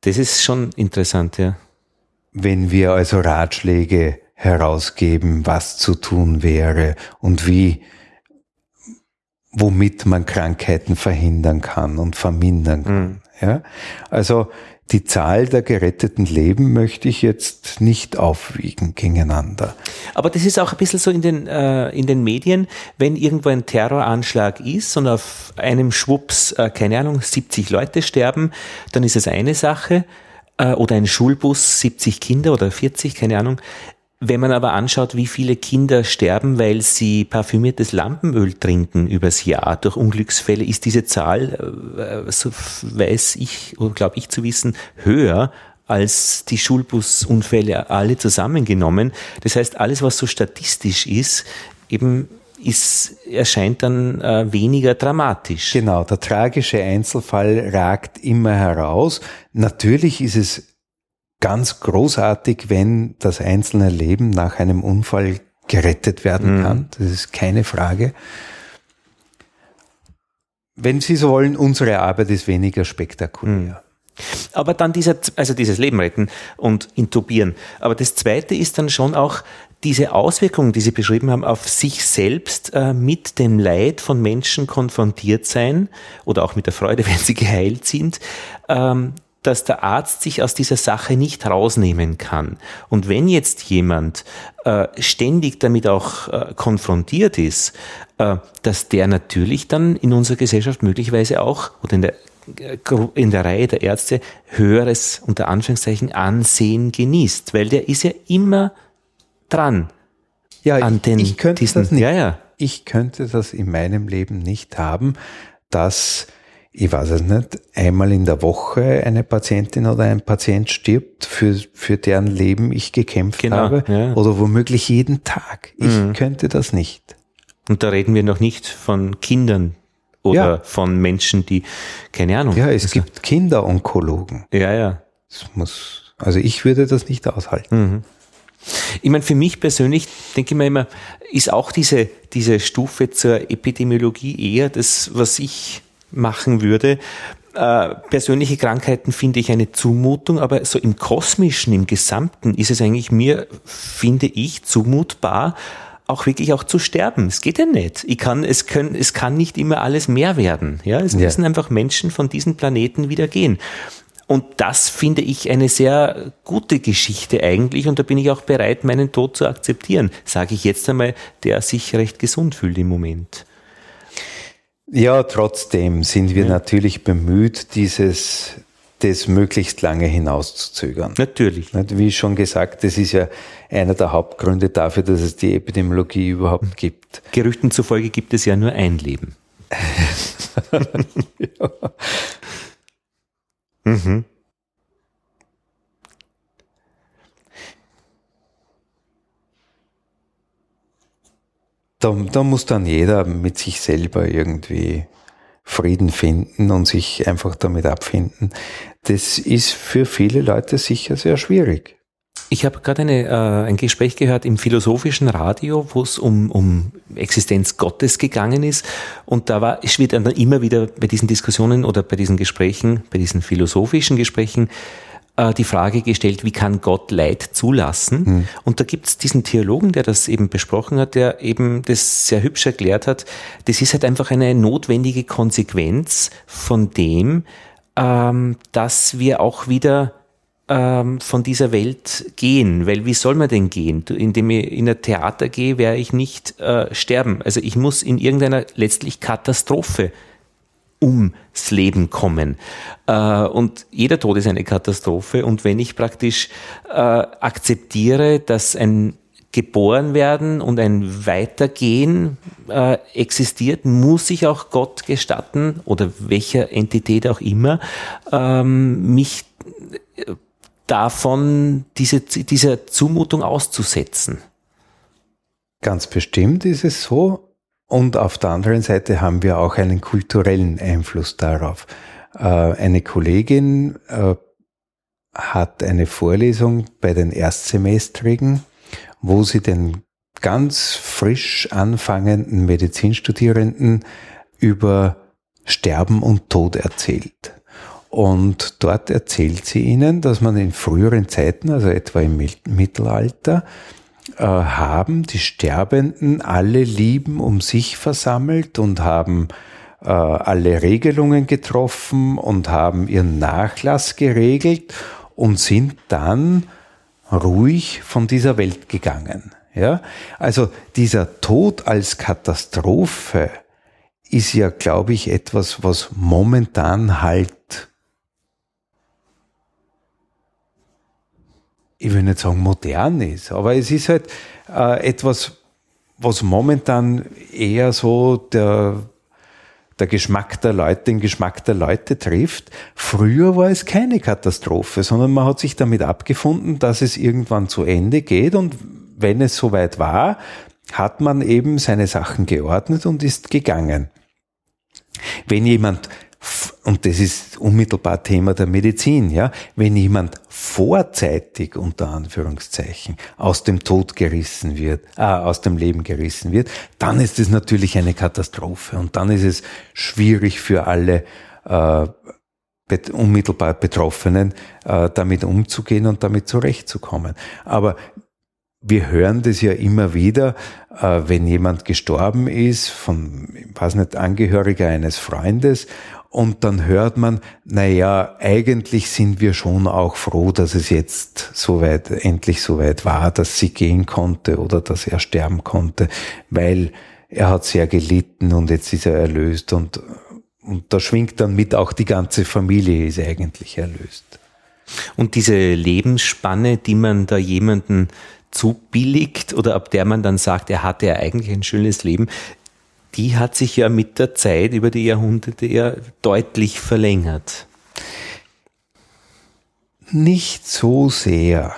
Das ist schon interessant, ja. Wenn wir also Ratschläge herausgeben, was zu tun wäre und wie womit man Krankheiten verhindern kann und vermindern kann. Mhm. Ja? Also die Zahl der geretteten Leben möchte ich jetzt nicht aufwiegen gegeneinander. Aber das ist auch ein bisschen so in den, äh, in den Medien, wenn irgendwo ein Terroranschlag ist und auf einem Schwupps, äh, keine Ahnung, 70 Leute sterben, dann ist es eine Sache. Äh, oder ein Schulbus, 70 Kinder oder 40, keine Ahnung. Wenn man aber anschaut, wie viele Kinder sterben, weil sie parfümiertes Lampenöl trinken übers Jahr durch Unglücksfälle, ist diese Zahl, äh, so weiß ich oder glaube ich zu wissen, höher als die Schulbusunfälle alle zusammengenommen. Das heißt, alles, was so statistisch ist, eben ist, erscheint dann äh, weniger dramatisch. Genau, der tragische Einzelfall ragt immer heraus. Natürlich ist es ganz großartig, wenn das einzelne Leben nach einem Unfall gerettet werden mhm. kann. Das ist keine Frage. Wenn Sie so wollen, unsere Arbeit ist weniger spektakulär. Mhm. Aber dann dieser, also dieses Leben retten und intubieren. Aber das zweite ist dann schon auch diese Auswirkungen, die Sie beschrieben haben, auf sich selbst äh, mit dem Leid von Menschen konfrontiert sein oder auch mit der Freude, wenn sie geheilt sind. Ähm, dass der Arzt sich aus dieser Sache nicht rausnehmen kann. Und wenn jetzt jemand äh, ständig damit auch äh, konfrontiert ist, äh, dass der natürlich dann in unserer Gesellschaft möglicherweise auch oder in der äh, in der Reihe der Ärzte höheres, unter Anführungszeichen, Ansehen genießt, weil der ist ja immer dran. Ja, an den, ich könnte diesen, das nicht. Ja, ja. Ich könnte das in meinem Leben nicht haben, dass ich weiß es nicht, einmal in der Woche eine Patientin oder ein Patient stirbt, für, für deren Leben ich gekämpft genau, habe, ja. oder womöglich jeden Tag. Ich mhm. könnte das nicht. Und da reden wir noch nicht von Kindern oder ja. von Menschen, die, keine Ahnung. Ja, es also, gibt Kinderonkologen. Ja, ja. Das muss, also ich würde das nicht aushalten. Mhm. Ich meine, für mich persönlich denke ich mir immer, ist auch diese, diese Stufe zur Epidemiologie eher das, was ich machen würde. Äh, persönliche Krankheiten finde ich eine Zumutung, aber so im Kosmischen, im Gesamten ist es eigentlich mir, finde ich, zumutbar, auch wirklich auch zu sterben. Es geht ja nicht. Ich kann, es können, es kann nicht immer alles mehr werden. Ja, es ja. müssen einfach Menschen von diesem Planeten wieder gehen. Und das finde ich eine sehr gute Geschichte eigentlich und da bin ich auch bereit, meinen Tod zu akzeptieren, sage ich jetzt einmal, der sich recht gesund fühlt im Moment. Ja, trotzdem sind wir ja. natürlich bemüht, dieses das möglichst lange hinauszuzögern. Natürlich. Wie schon gesagt, das ist ja einer der Hauptgründe dafür, dass es die Epidemiologie überhaupt gibt. Gerüchten zufolge gibt es ja nur ein Leben. ja. mhm. Da, da muss dann jeder mit sich selber irgendwie Frieden finden und sich einfach damit abfinden. Das ist für viele Leute sicher sehr schwierig. Ich habe gerade eine, äh, ein Gespräch gehört im philosophischen Radio, wo es um, um Existenz Gottes gegangen ist. Und da war, wird dann immer wieder bei diesen Diskussionen oder bei diesen Gesprächen, bei diesen philosophischen Gesprächen, die Frage gestellt, wie kann Gott Leid zulassen? Mhm. Und da gibt es diesen Theologen, der das eben besprochen hat, der eben das sehr hübsch erklärt hat. Das ist halt einfach eine notwendige Konsequenz von dem, ähm, dass wir auch wieder ähm, von dieser Welt gehen. Weil wie soll man denn gehen? Indem ich in ein Theater gehe, werde ich nicht äh, sterben. Also ich muss in irgendeiner letztlich Katastrophe ums Leben kommen. Äh, und jeder Tod ist eine Katastrophe. Und wenn ich praktisch äh, akzeptiere, dass ein geboren werden und ein Weitergehen äh, existiert, muss ich auch Gott gestatten oder welcher Entität auch immer, ähm, mich davon, diese, dieser Zumutung auszusetzen. Ganz bestimmt ist es so. Und auf der anderen Seite haben wir auch einen kulturellen Einfluss darauf. Äh, eine Kollegin äh, hat eine Vorlesung bei den Erstsemestrigen, wo sie den ganz frisch anfangenden Medizinstudierenden über Sterben und Tod erzählt. Und dort erzählt sie ihnen, dass man in früheren Zeiten, also etwa im Mittelalter, äh, haben die Sterbenden alle Lieben um sich versammelt und haben äh, alle Regelungen getroffen und haben ihren Nachlass geregelt und sind dann ruhig von dieser Welt gegangen. Ja? Also dieser Tod als Katastrophe ist ja, glaube ich, etwas, was momentan halt ich will nicht sagen modern ist, aber es ist halt äh, etwas, was momentan eher so der, der Geschmack der Leute, den Geschmack der Leute trifft. Früher war es keine Katastrophe, sondern man hat sich damit abgefunden, dass es irgendwann zu Ende geht und wenn es soweit war, hat man eben seine Sachen geordnet und ist gegangen. Wenn jemand und das ist unmittelbar Thema der Medizin, ja, wenn jemand vorzeitig unter Anführungszeichen aus dem Tod gerissen wird, äh, aus dem Leben gerissen wird, dann ist es natürlich eine Katastrophe und dann ist es schwierig für alle äh, unmittelbar Betroffenen, äh, damit umzugehen und damit zurechtzukommen. Aber wir hören das ja immer wieder, äh, wenn jemand gestorben ist, von, ich weiß nicht, Angehöriger eines Freundes und dann hört man, na ja, eigentlich sind wir schon auch froh, dass es jetzt soweit, endlich soweit war, dass sie gehen konnte oder dass er sterben konnte, weil er hat sehr gelitten und jetzt ist er erlöst und, und da schwingt dann mit auch die ganze Familie ist eigentlich erlöst. Und diese Lebensspanne, die man da jemanden zubilligt oder ab der man dann sagt, er hatte ja eigentlich ein schönes Leben, die hat sich ja mit der Zeit über die Jahrhunderte ja deutlich verlängert. Nicht so sehr.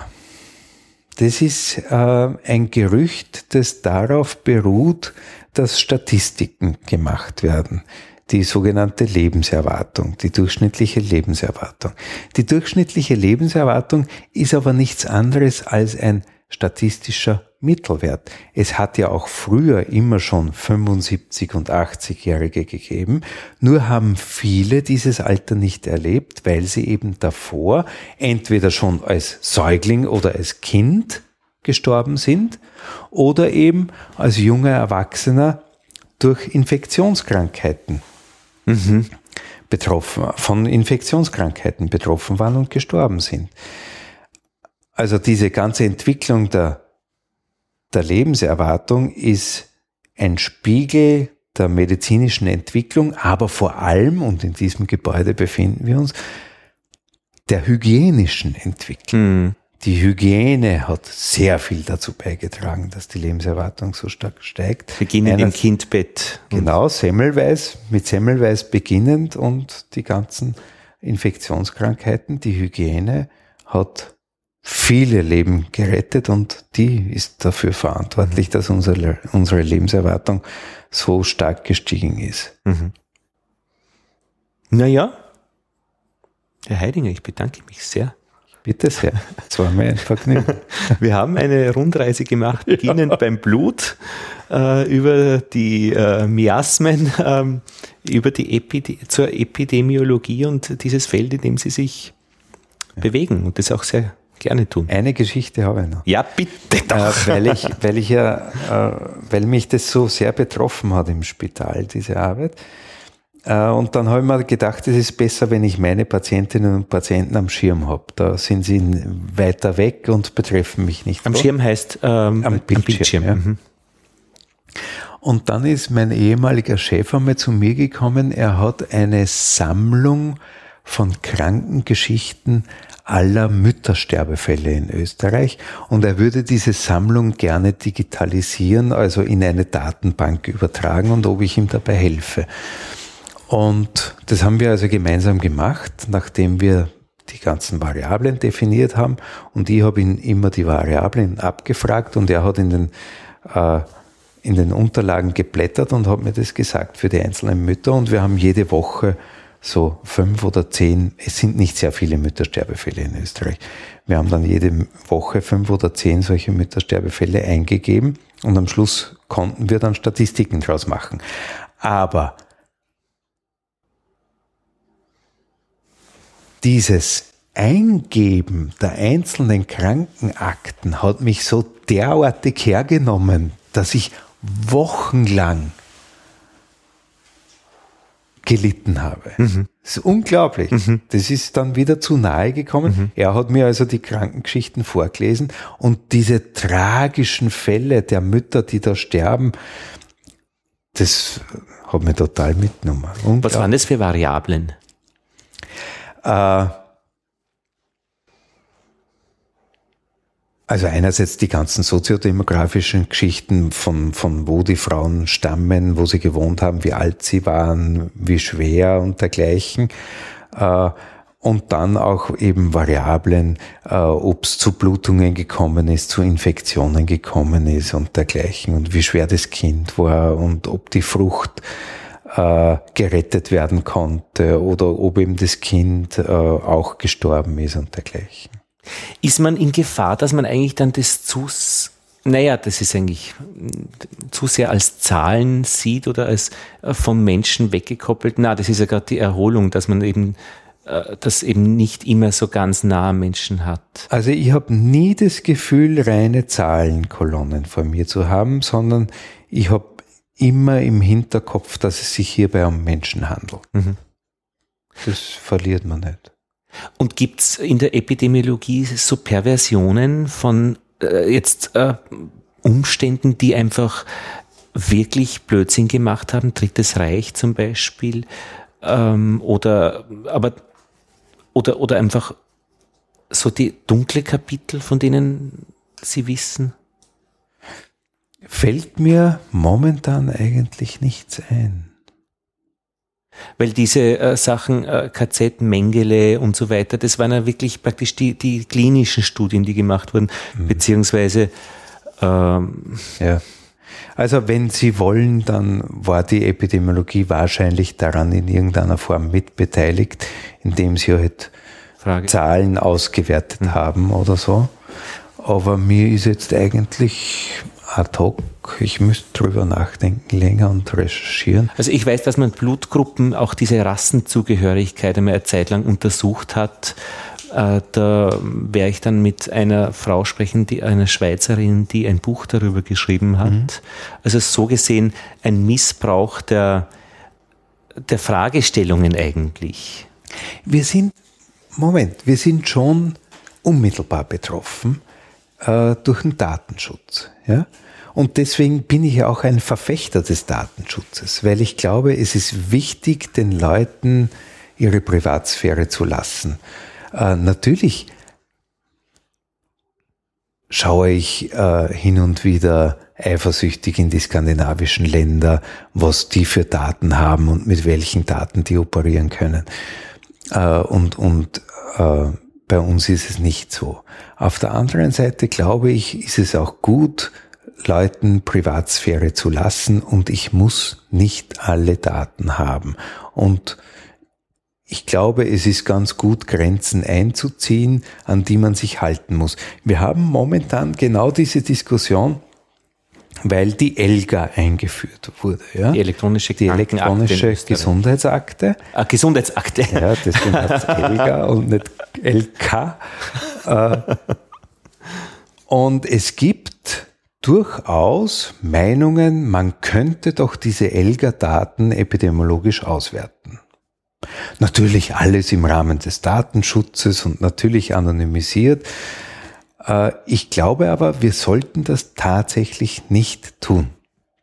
Das ist äh, ein Gerücht, das darauf beruht, dass Statistiken gemacht werden. Die sogenannte Lebenserwartung, die durchschnittliche Lebenserwartung. Die durchschnittliche Lebenserwartung ist aber nichts anderes als ein statistischer Mittelwert. Es hat ja auch früher immer schon 75 und 80-Jährige gegeben, nur haben viele dieses Alter nicht erlebt, weil sie eben davor entweder schon als Säugling oder als Kind gestorben sind oder eben als junger Erwachsener durch Infektionskrankheiten mhm. betroffen, von Infektionskrankheiten betroffen waren und gestorben sind. Also diese ganze Entwicklung der, der Lebenserwartung ist ein Spiegel der medizinischen Entwicklung, aber vor allem, und in diesem Gebäude befinden wir uns, der hygienischen Entwicklung. Mhm. Die Hygiene hat sehr viel dazu beigetragen, dass die Lebenserwartung so stark steigt. Beginnen Einer, im Kindbett. Genau, Semmelweis, mit Semmelweis beginnend und die ganzen Infektionskrankheiten. Die Hygiene hat viele Leben gerettet und die ist dafür verantwortlich, dass unsere, unsere Lebenserwartung so stark gestiegen ist. Mhm. Naja, Herr Heidinger, ich bedanke mich sehr. Bitte sehr. Das war mir ein Vergnügen. Wir haben eine Rundreise gemacht, beginnend ja. beim Blut, äh, über die äh, Miasmen, ähm, über die Epide zur Epidemiologie und dieses Feld, in dem Sie sich ja. bewegen und das auch sehr gerne tun. Eine Geschichte habe ich noch. Ja, bitte doch. Äh, weil, ich, weil ich ja, äh, weil mich das so sehr betroffen hat im Spital, diese Arbeit. Äh, und dann habe ich mir gedacht, es ist besser, wenn ich meine Patientinnen und Patienten am Schirm habe. Da sind sie weiter weg und betreffen mich nicht. Am so. Schirm heißt ähm, am Bildschirm. Am Bildschirm ja. mhm. Und dann ist mein ehemaliger Chef einmal zu mir gekommen. Er hat eine Sammlung von Krankengeschichten aller Müttersterbefälle in Österreich. Und er würde diese Sammlung gerne digitalisieren, also in eine Datenbank übertragen und ob ich ihm dabei helfe. Und das haben wir also gemeinsam gemacht, nachdem wir die ganzen Variablen definiert haben. Und ich habe ihn immer die Variablen abgefragt und er hat in den, äh, in den Unterlagen geblättert und hat mir das gesagt für die einzelnen Mütter. Und wir haben jede Woche so fünf oder zehn, es sind nicht sehr viele Müttersterbefälle in Österreich. Wir haben dann jede Woche fünf oder zehn solche Müttersterbefälle eingegeben und am Schluss konnten wir dann Statistiken draus machen. Aber dieses Eingeben der einzelnen Krankenakten hat mich so derartig hergenommen, dass ich wochenlang gelitten habe. Mhm. Das ist unglaublich. Mhm. Das ist dann wieder zu nahe gekommen. Mhm. Er hat mir also die Krankengeschichten vorgelesen und diese tragischen Fälle der Mütter, die da sterben, das hat mich total mitgenommen. Was waren das für Variablen? Äh, Also einerseits die ganzen soziodemografischen Geschichten von, von wo die Frauen stammen, wo sie gewohnt haben, wie alt sie waren, wie schwer und dergleichen. Äh, und dann auch eben Variablen, äh, ob es zu Blutungen gekommen ist, zu Infektionen gekommen ist und dergleichen und wie schwer das Kind war und ob die Frucht äh, gerettet werden konnte oder ob eben das Kind auch gestorben ist und dergleichen. Ist man in Gefahr, dass man eigentlich dann das zu, naja, das ist eigentlich zu sehr als Zahlen sieht oder als äh, vom Menschen weggekoppelt? Na, das ist ja gerade die Erholung, dass man eben äh, das eben nicht immer so ganz nah Menschen hat. Also ich habe nie das Gefühl, reine Zahlenkolonnen vor mir zu haben, sondern ich habe immer im Hinterkopf, dass es sich hierbei um Menschen handelt. Mhm. Das verliert man nicht. Und gibt es in der Epidemiologie so Perversionen von äh, jetzt äh, Umständen, die einfach wirklich Blödsinn gemacht haben, Drittes Reich zum Beispiel, ähm, oder aber oder oder einfach so die dunkle Kapitel, von denen Sie wissen? Fällt mir momentan eigentlich nichts ein. Weil diese äh, Sachen, äh, KZ, Mengele und so weiter, das waren ja wirklich praktisch die, die klinischen Studien, die gemacht wurden, mhm. beziehungsweise ähm, ja. Also wenn Sie wollen, dann war die Epidemiologie wahrscheinlich daran in irgendeiner Form mitbeteiligt, indem sie halt Frage. Zahlen ausgewertet mhm. haben oder so. aber mir ist jetzt eigentlich ad hoc, ich müsste drüber nachdenken länger und recherchieren. Also ich weiß, dass man Blutgruppen auch diese Rassenzugehörigkeit einmal eine Zeit lang untersucht hat. Äh, da werde ich dann mit einer Frau sprechen, die, einer Schweizerin, die ein Buch darüber geschrieben hat. Mhm. Also so gesehen ein Missbrauch der, der Fragestellungen eigentlich. Wir sind, Moment, wir sind schon unmittelbar betroffen äh, durch den Datenschutz. Ja? Und deswegen bin ich auch ein Verfechter des Datenschutzes, weil ich glaube, es ist wichtig, den Leuten ihre Privatsphäre zu lassen. Äh, natürlich schaue ich äh, hin und wieder eifersüchtig in die skandinavischen Länder, was die für Daten haben und mit welchen Daten die operieren können. Äh, und und äh, bei uns ist es nicht so. Auf der anderen Seite glaube ich, ist es auch gut, Leuten Privatsphäre zu lassen und ich muss nicht alle Daten haben. Und ich glaube, es ist ganz gut, Grenzen einzuziehen, an die man sich halten muss. Wir haben momentan genau diese Diskussion, weil die ELGA eingeführt wurde. Ja? Die elektronische, die elektronische Gesundheitsakte. Ah, Gesundheitsakte. Ja, deswegen heißt es ELGA und nicht LK. Äh, und es gibt durchaus Meinungen, man könnte doch diese ELGA-Daten epidemiologisch auswerten. Natürlich alles im Rahmen des Datenschutzes und natürlich anonymisiert. Äh, ich glaube aber, wir sollten das tatsächlich nicht tun.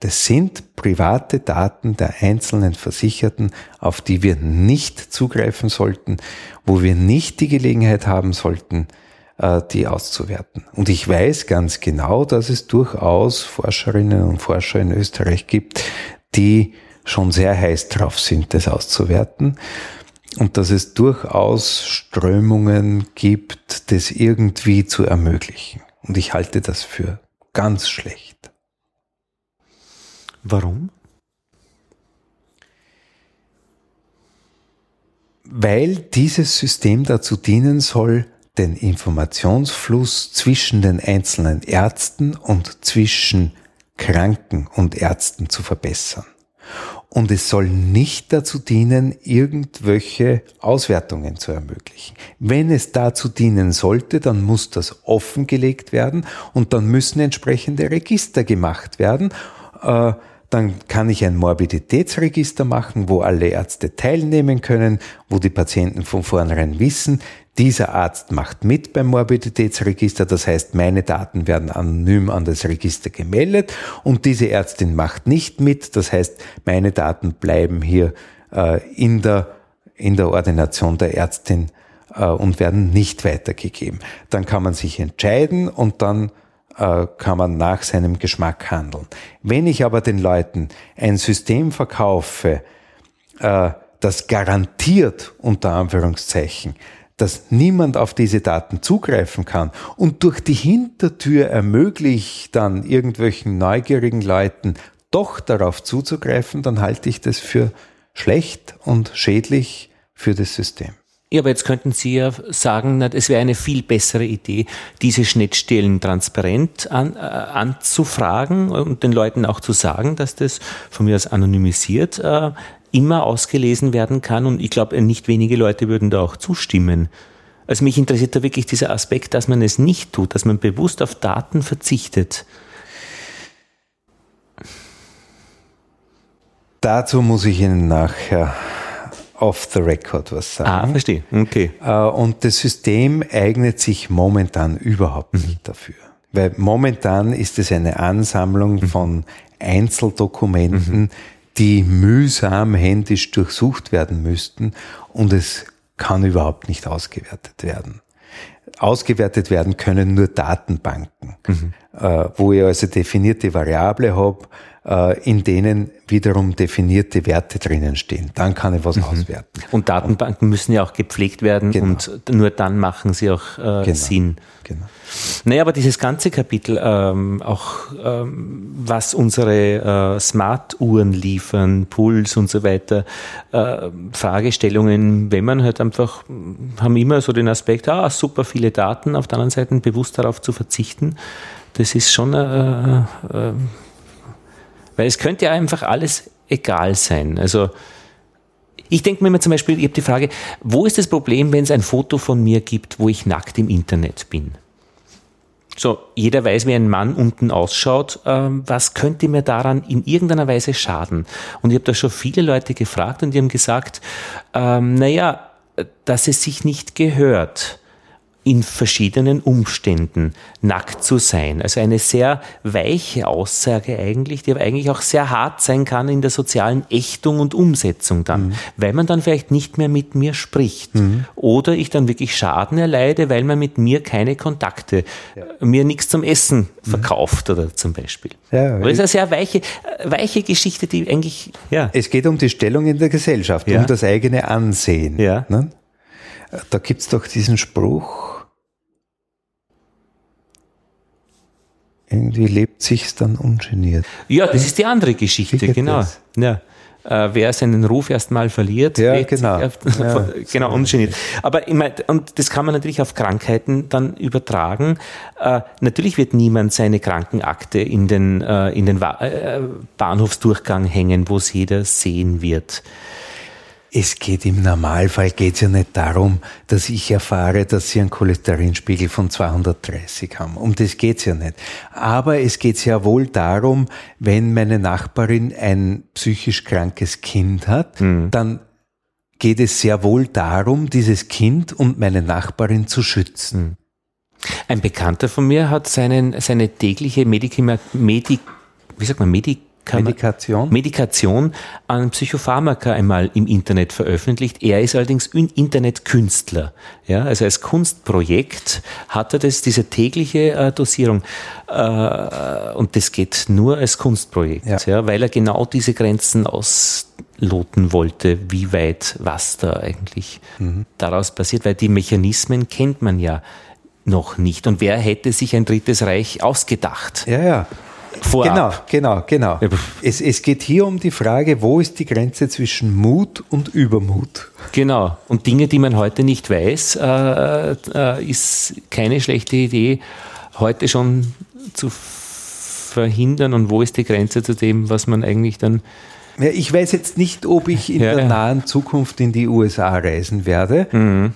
Das sind private Daten der einzelnen Versicherten, auf die wir nicht zugreifen sollten, wo wir nicht die Gelegenheit haben sollten, äh, die auszuwerten. Und ich weiß ganz genau, dass es durchaus Forscherinnen und Forscher in Österreich gibt, die schon sehr heiß drauf sind, das auszuwerten und dass es durchaus Strömungen gibt, das irgendwie zu ermöglichen. Und ich halte das für ganz schlecht. Warum? Weil dieses System dazu dienen soll, den Informationsfluss zwischen den einzelnen Ärzten und zwischen Kranken und Ärzten zu verbessern. Und es soll nicht dazu dienen, irgendwelche Auswertungen zu ermöglichen. Wenn es dazu dienen sollte, dann muss das offengelegt werden und dann müssen entsprechende Register gemacht werden. Äh, dann kann ich ein Morbiditätsregister machen, wo alle Ärzte teilnehmen können, wo die Patienten von vornherein wissen, dieser Arzt macht mit beim Morbiditätsregister, das heißt, meine Daten werden anonym an das Register gemeldet und diese Ärztin macht nicht mit, das heißt, meine Daten bleiben hier äh, in, der, in der Ordination der Ärztin äh, und werden nicht weitergegeben. Dann kann man sich entscheiden und dann äh, kann man nach seinem Geschmack handeln. Wenn ich aber den Leuten ein System verkaufe, äh, das garantiert unter Anführungszeichen, dass niemand auf diese Daten zugreifen kann und durch die Hintertür ermöglicht dann irgendwelchen neugierigen Leuten doch darauf zuzugreifen, dann halte ich das für schlecht und schädlich für das System. Ja, aber jetzt könnten Sie ja sagen, es wäre eine viel bessere Idee, diese Schnittstellen transparent an, äh, anzufragen und den Leuten auch zu sagen, dass das von mir aus anonymisiert äh, immer ausgelesen werden kann. Und ich glaube, nicht wenige Leute würden da auch zustimmen. Also mich interessiert da wirklich dieser Aspekt, dass man es nicht tut, dass man bewusst auf Daten verzichtet. Dazu muss ich Ihnen nachher off the record was sagen. Ah, verstehe. Okay. Äh, und das System eignet sich momentan überhaupt nicht mhm. dafür. Weil momentan ist es eine Ansammlung mhm. von Einzeldokumenten, mhm die mühsam händisch durchsucht werden müssten und es kann überhaupt nicht ausgewertet werden. Ausgewertet werden können nur Datenbanken. Mhm. äh, wo ich also definierte Variable habe, äh, in denen wiederum definierte Werte drinnen stehen. Dann kann ich was mhm. auswerten. Und Datenbanken müssen ja auch gepflegt werden genau. und nur dann machen sie auch äh, genau. Sinn. Genau. Naja, aber dieses ganze Kapitel, ähm, auch ähm, was unsere äh, Smart-Uhren liefern, Puls und so weiter, äh, Fragestellungen, wenn man halt einfach, haben immer so den Aspekt, ah, super viele Daten, auf der anderen Seite bewusst darauf zu verzichten, das ist schon, äh, äh, weil es könnte ja einfach alles egal sein. Also, ich denke mir immer zum Beispiel, ich habe die Frage, wo ist das Problem, wenn es ein Foto von mir gibt, wo ich nackt im Internet bin? So, jeder weiß, wie ein Mann unten ausschaut. Ähm, was könnte mir daran in irgendeiner Weise schaden? Und ich habe da schon viele Leute gefragt und die haben gesagt, ähm, naja, dass es sich nicht gehört in verschiedenen Umständen nackt zu sein. Also eine sehr weiche Aussage eigentlich, die aber eigentlich auch sehr hart sein kann in der sozialen Ächtung und Umsetzung dann, mhm. weil man dann vielleicht nicht mehr mit mir spricht mhm. oder ich dann wirklich Schaden erleide, weil man mit mir keine Kontakte, ja. mir nichts zum Essen mhm. verkauft oder zum Beispiel. Ja, das ist eine sehr weiche, weiche Geschichte, die eigentlich, ja. Es geht um die Stellung in der Gesellschaft, ja. um das eigene Ansehen. Ja. Ne? Da gibt's doch diesen Spruch, irgendwie lebt sich's dann ungeniert. Ja, das ist die andere Geschichte, genau. Ja. Äh, wer seinen Ruf erstmal verliert, ja, genau. Auf, ja, genau, ungeniert. Aber meine, und das kann man natürlich auf Krankheiten dann übertragen. Äh, natürlich wird niemand seine Krankenakte in den, äh, in den äh, Bahnhofsdurchgang hängen, wo es jeder sehen wird es geht im Normalfall geht's ja nicht darum, dass ich erfahre, dass sie einen Cholesterinspiegel von 230 haben. Um das geht's ja nicht. Aber es geht sehr wohl darum, wenn meine Nachbarin ein psychisch krankes Kind hat, mhm. dann geht es sehr wohl darum, dieses Kind und meine Nachbarin zu schützen. Mhm. Ein Bekannter von mir hat seinen, seine tägliche Medikament, Medik, wie sagt man, Medik Medikation? Medikation an Psychopharmaka einmal im Internet veröffentlicht. Er ist allerdings Internetkünstler. Ja, also als Kunstprojekt hat er das, diese tägliche äh, Dosierung. Äh, und das geht nur als Kunstprojekt, ja. ja. weil er genau diese Grenzen ausloten wollte, wie weit was da eigentlich mhm. daraus passiert, weil die Mechanismen kennt man ja noch nicht. Und wer hätte sich ein drittes Reich ausgedacht? Ja, ja vorab. Genau, genau, genau. Es, es geht hier um die Frage, wo ist die Grenze zwischen Mut und Übermut? Genau. Und Dinge, die man heute nicht weiß, äh, äh, ist keine schlechte Idee, heute schon zu verhindern. Und wo ist die Grenze zu dem, was man eigentlich dann ja, ich weiß jetzt nicht, ob ich in ja, der nahen Zukunft in die USA reisen werde. Mhm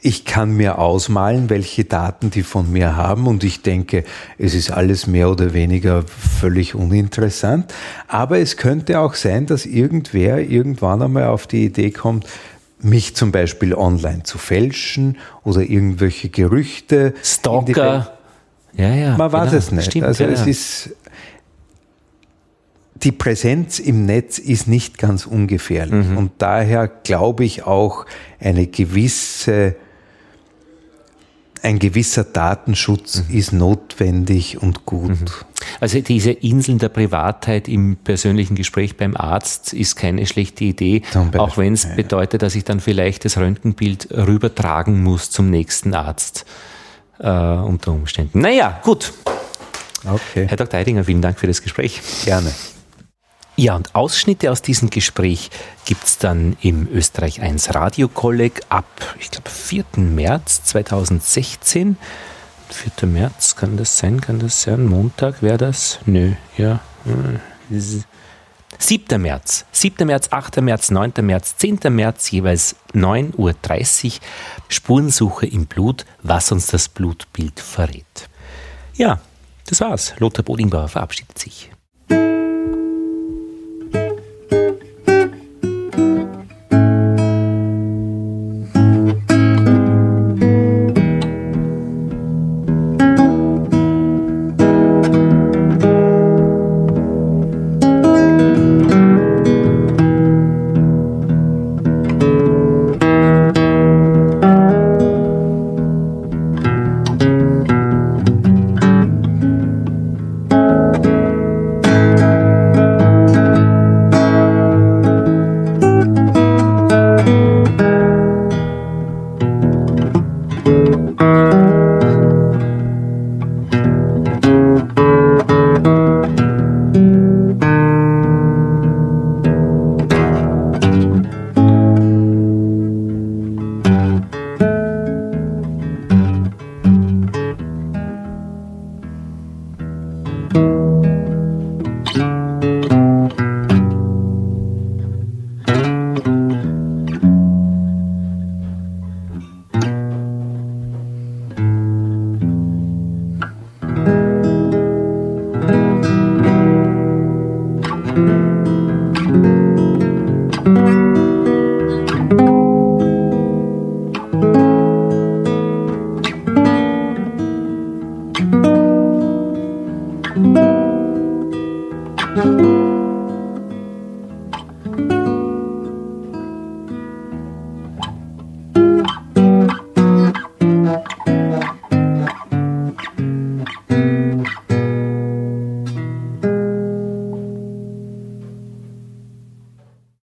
ich kann mir ausmalen, welche Daten die von mir haben und ich denke, es ist alles mehr oder weniger völlig uninteressant. Aber es könnte auch sein, dass irgendwer irgendwann einmal auf die Idee kommt, mich zum Beispiel online zu fälschen oder irgendwelche Gerüchte. Stalker. Ja, ja. Man weiß genau, es nicht. Stimmt, also ja, es ist die Präsenz im Netz ist nicht ganz ungefährlich. Mhm. Und daher glaube ich auch eine gewisse ein gewisser Datenschutz mhm. ist notwendig und gut. Mhm. Also diese Inseln der Privatheit im persönlichen Gespräch beim Arzt ist keine schlechte Idee, auch wenn es ja. bedeutet, dass ich dann vielleicht das Röntgenbild rübertragen muss zum nächsten Arzt äh, unter Umständen. Naja, gut. Okay. Herr Dr. Eidinger, vielen Dank für das Gespräch. Gerne. Ja, und Ausschnitte aus diesem Gespräch gibt es dann im Österreich 1 Radiokolleg ab, ich glaube, 4. März 2016. 4. März, kann das sein? Kann das sein? Montag wäre das? Nö, ja. 7. März, 7. März, 8. März, 9. März, 10. März, jeweils 9.30 Uhr. Spurensuche im Blut, was uns das Blutbild verrät. Ja, das war's. Lothar Bodingbauer verabschiedet sich.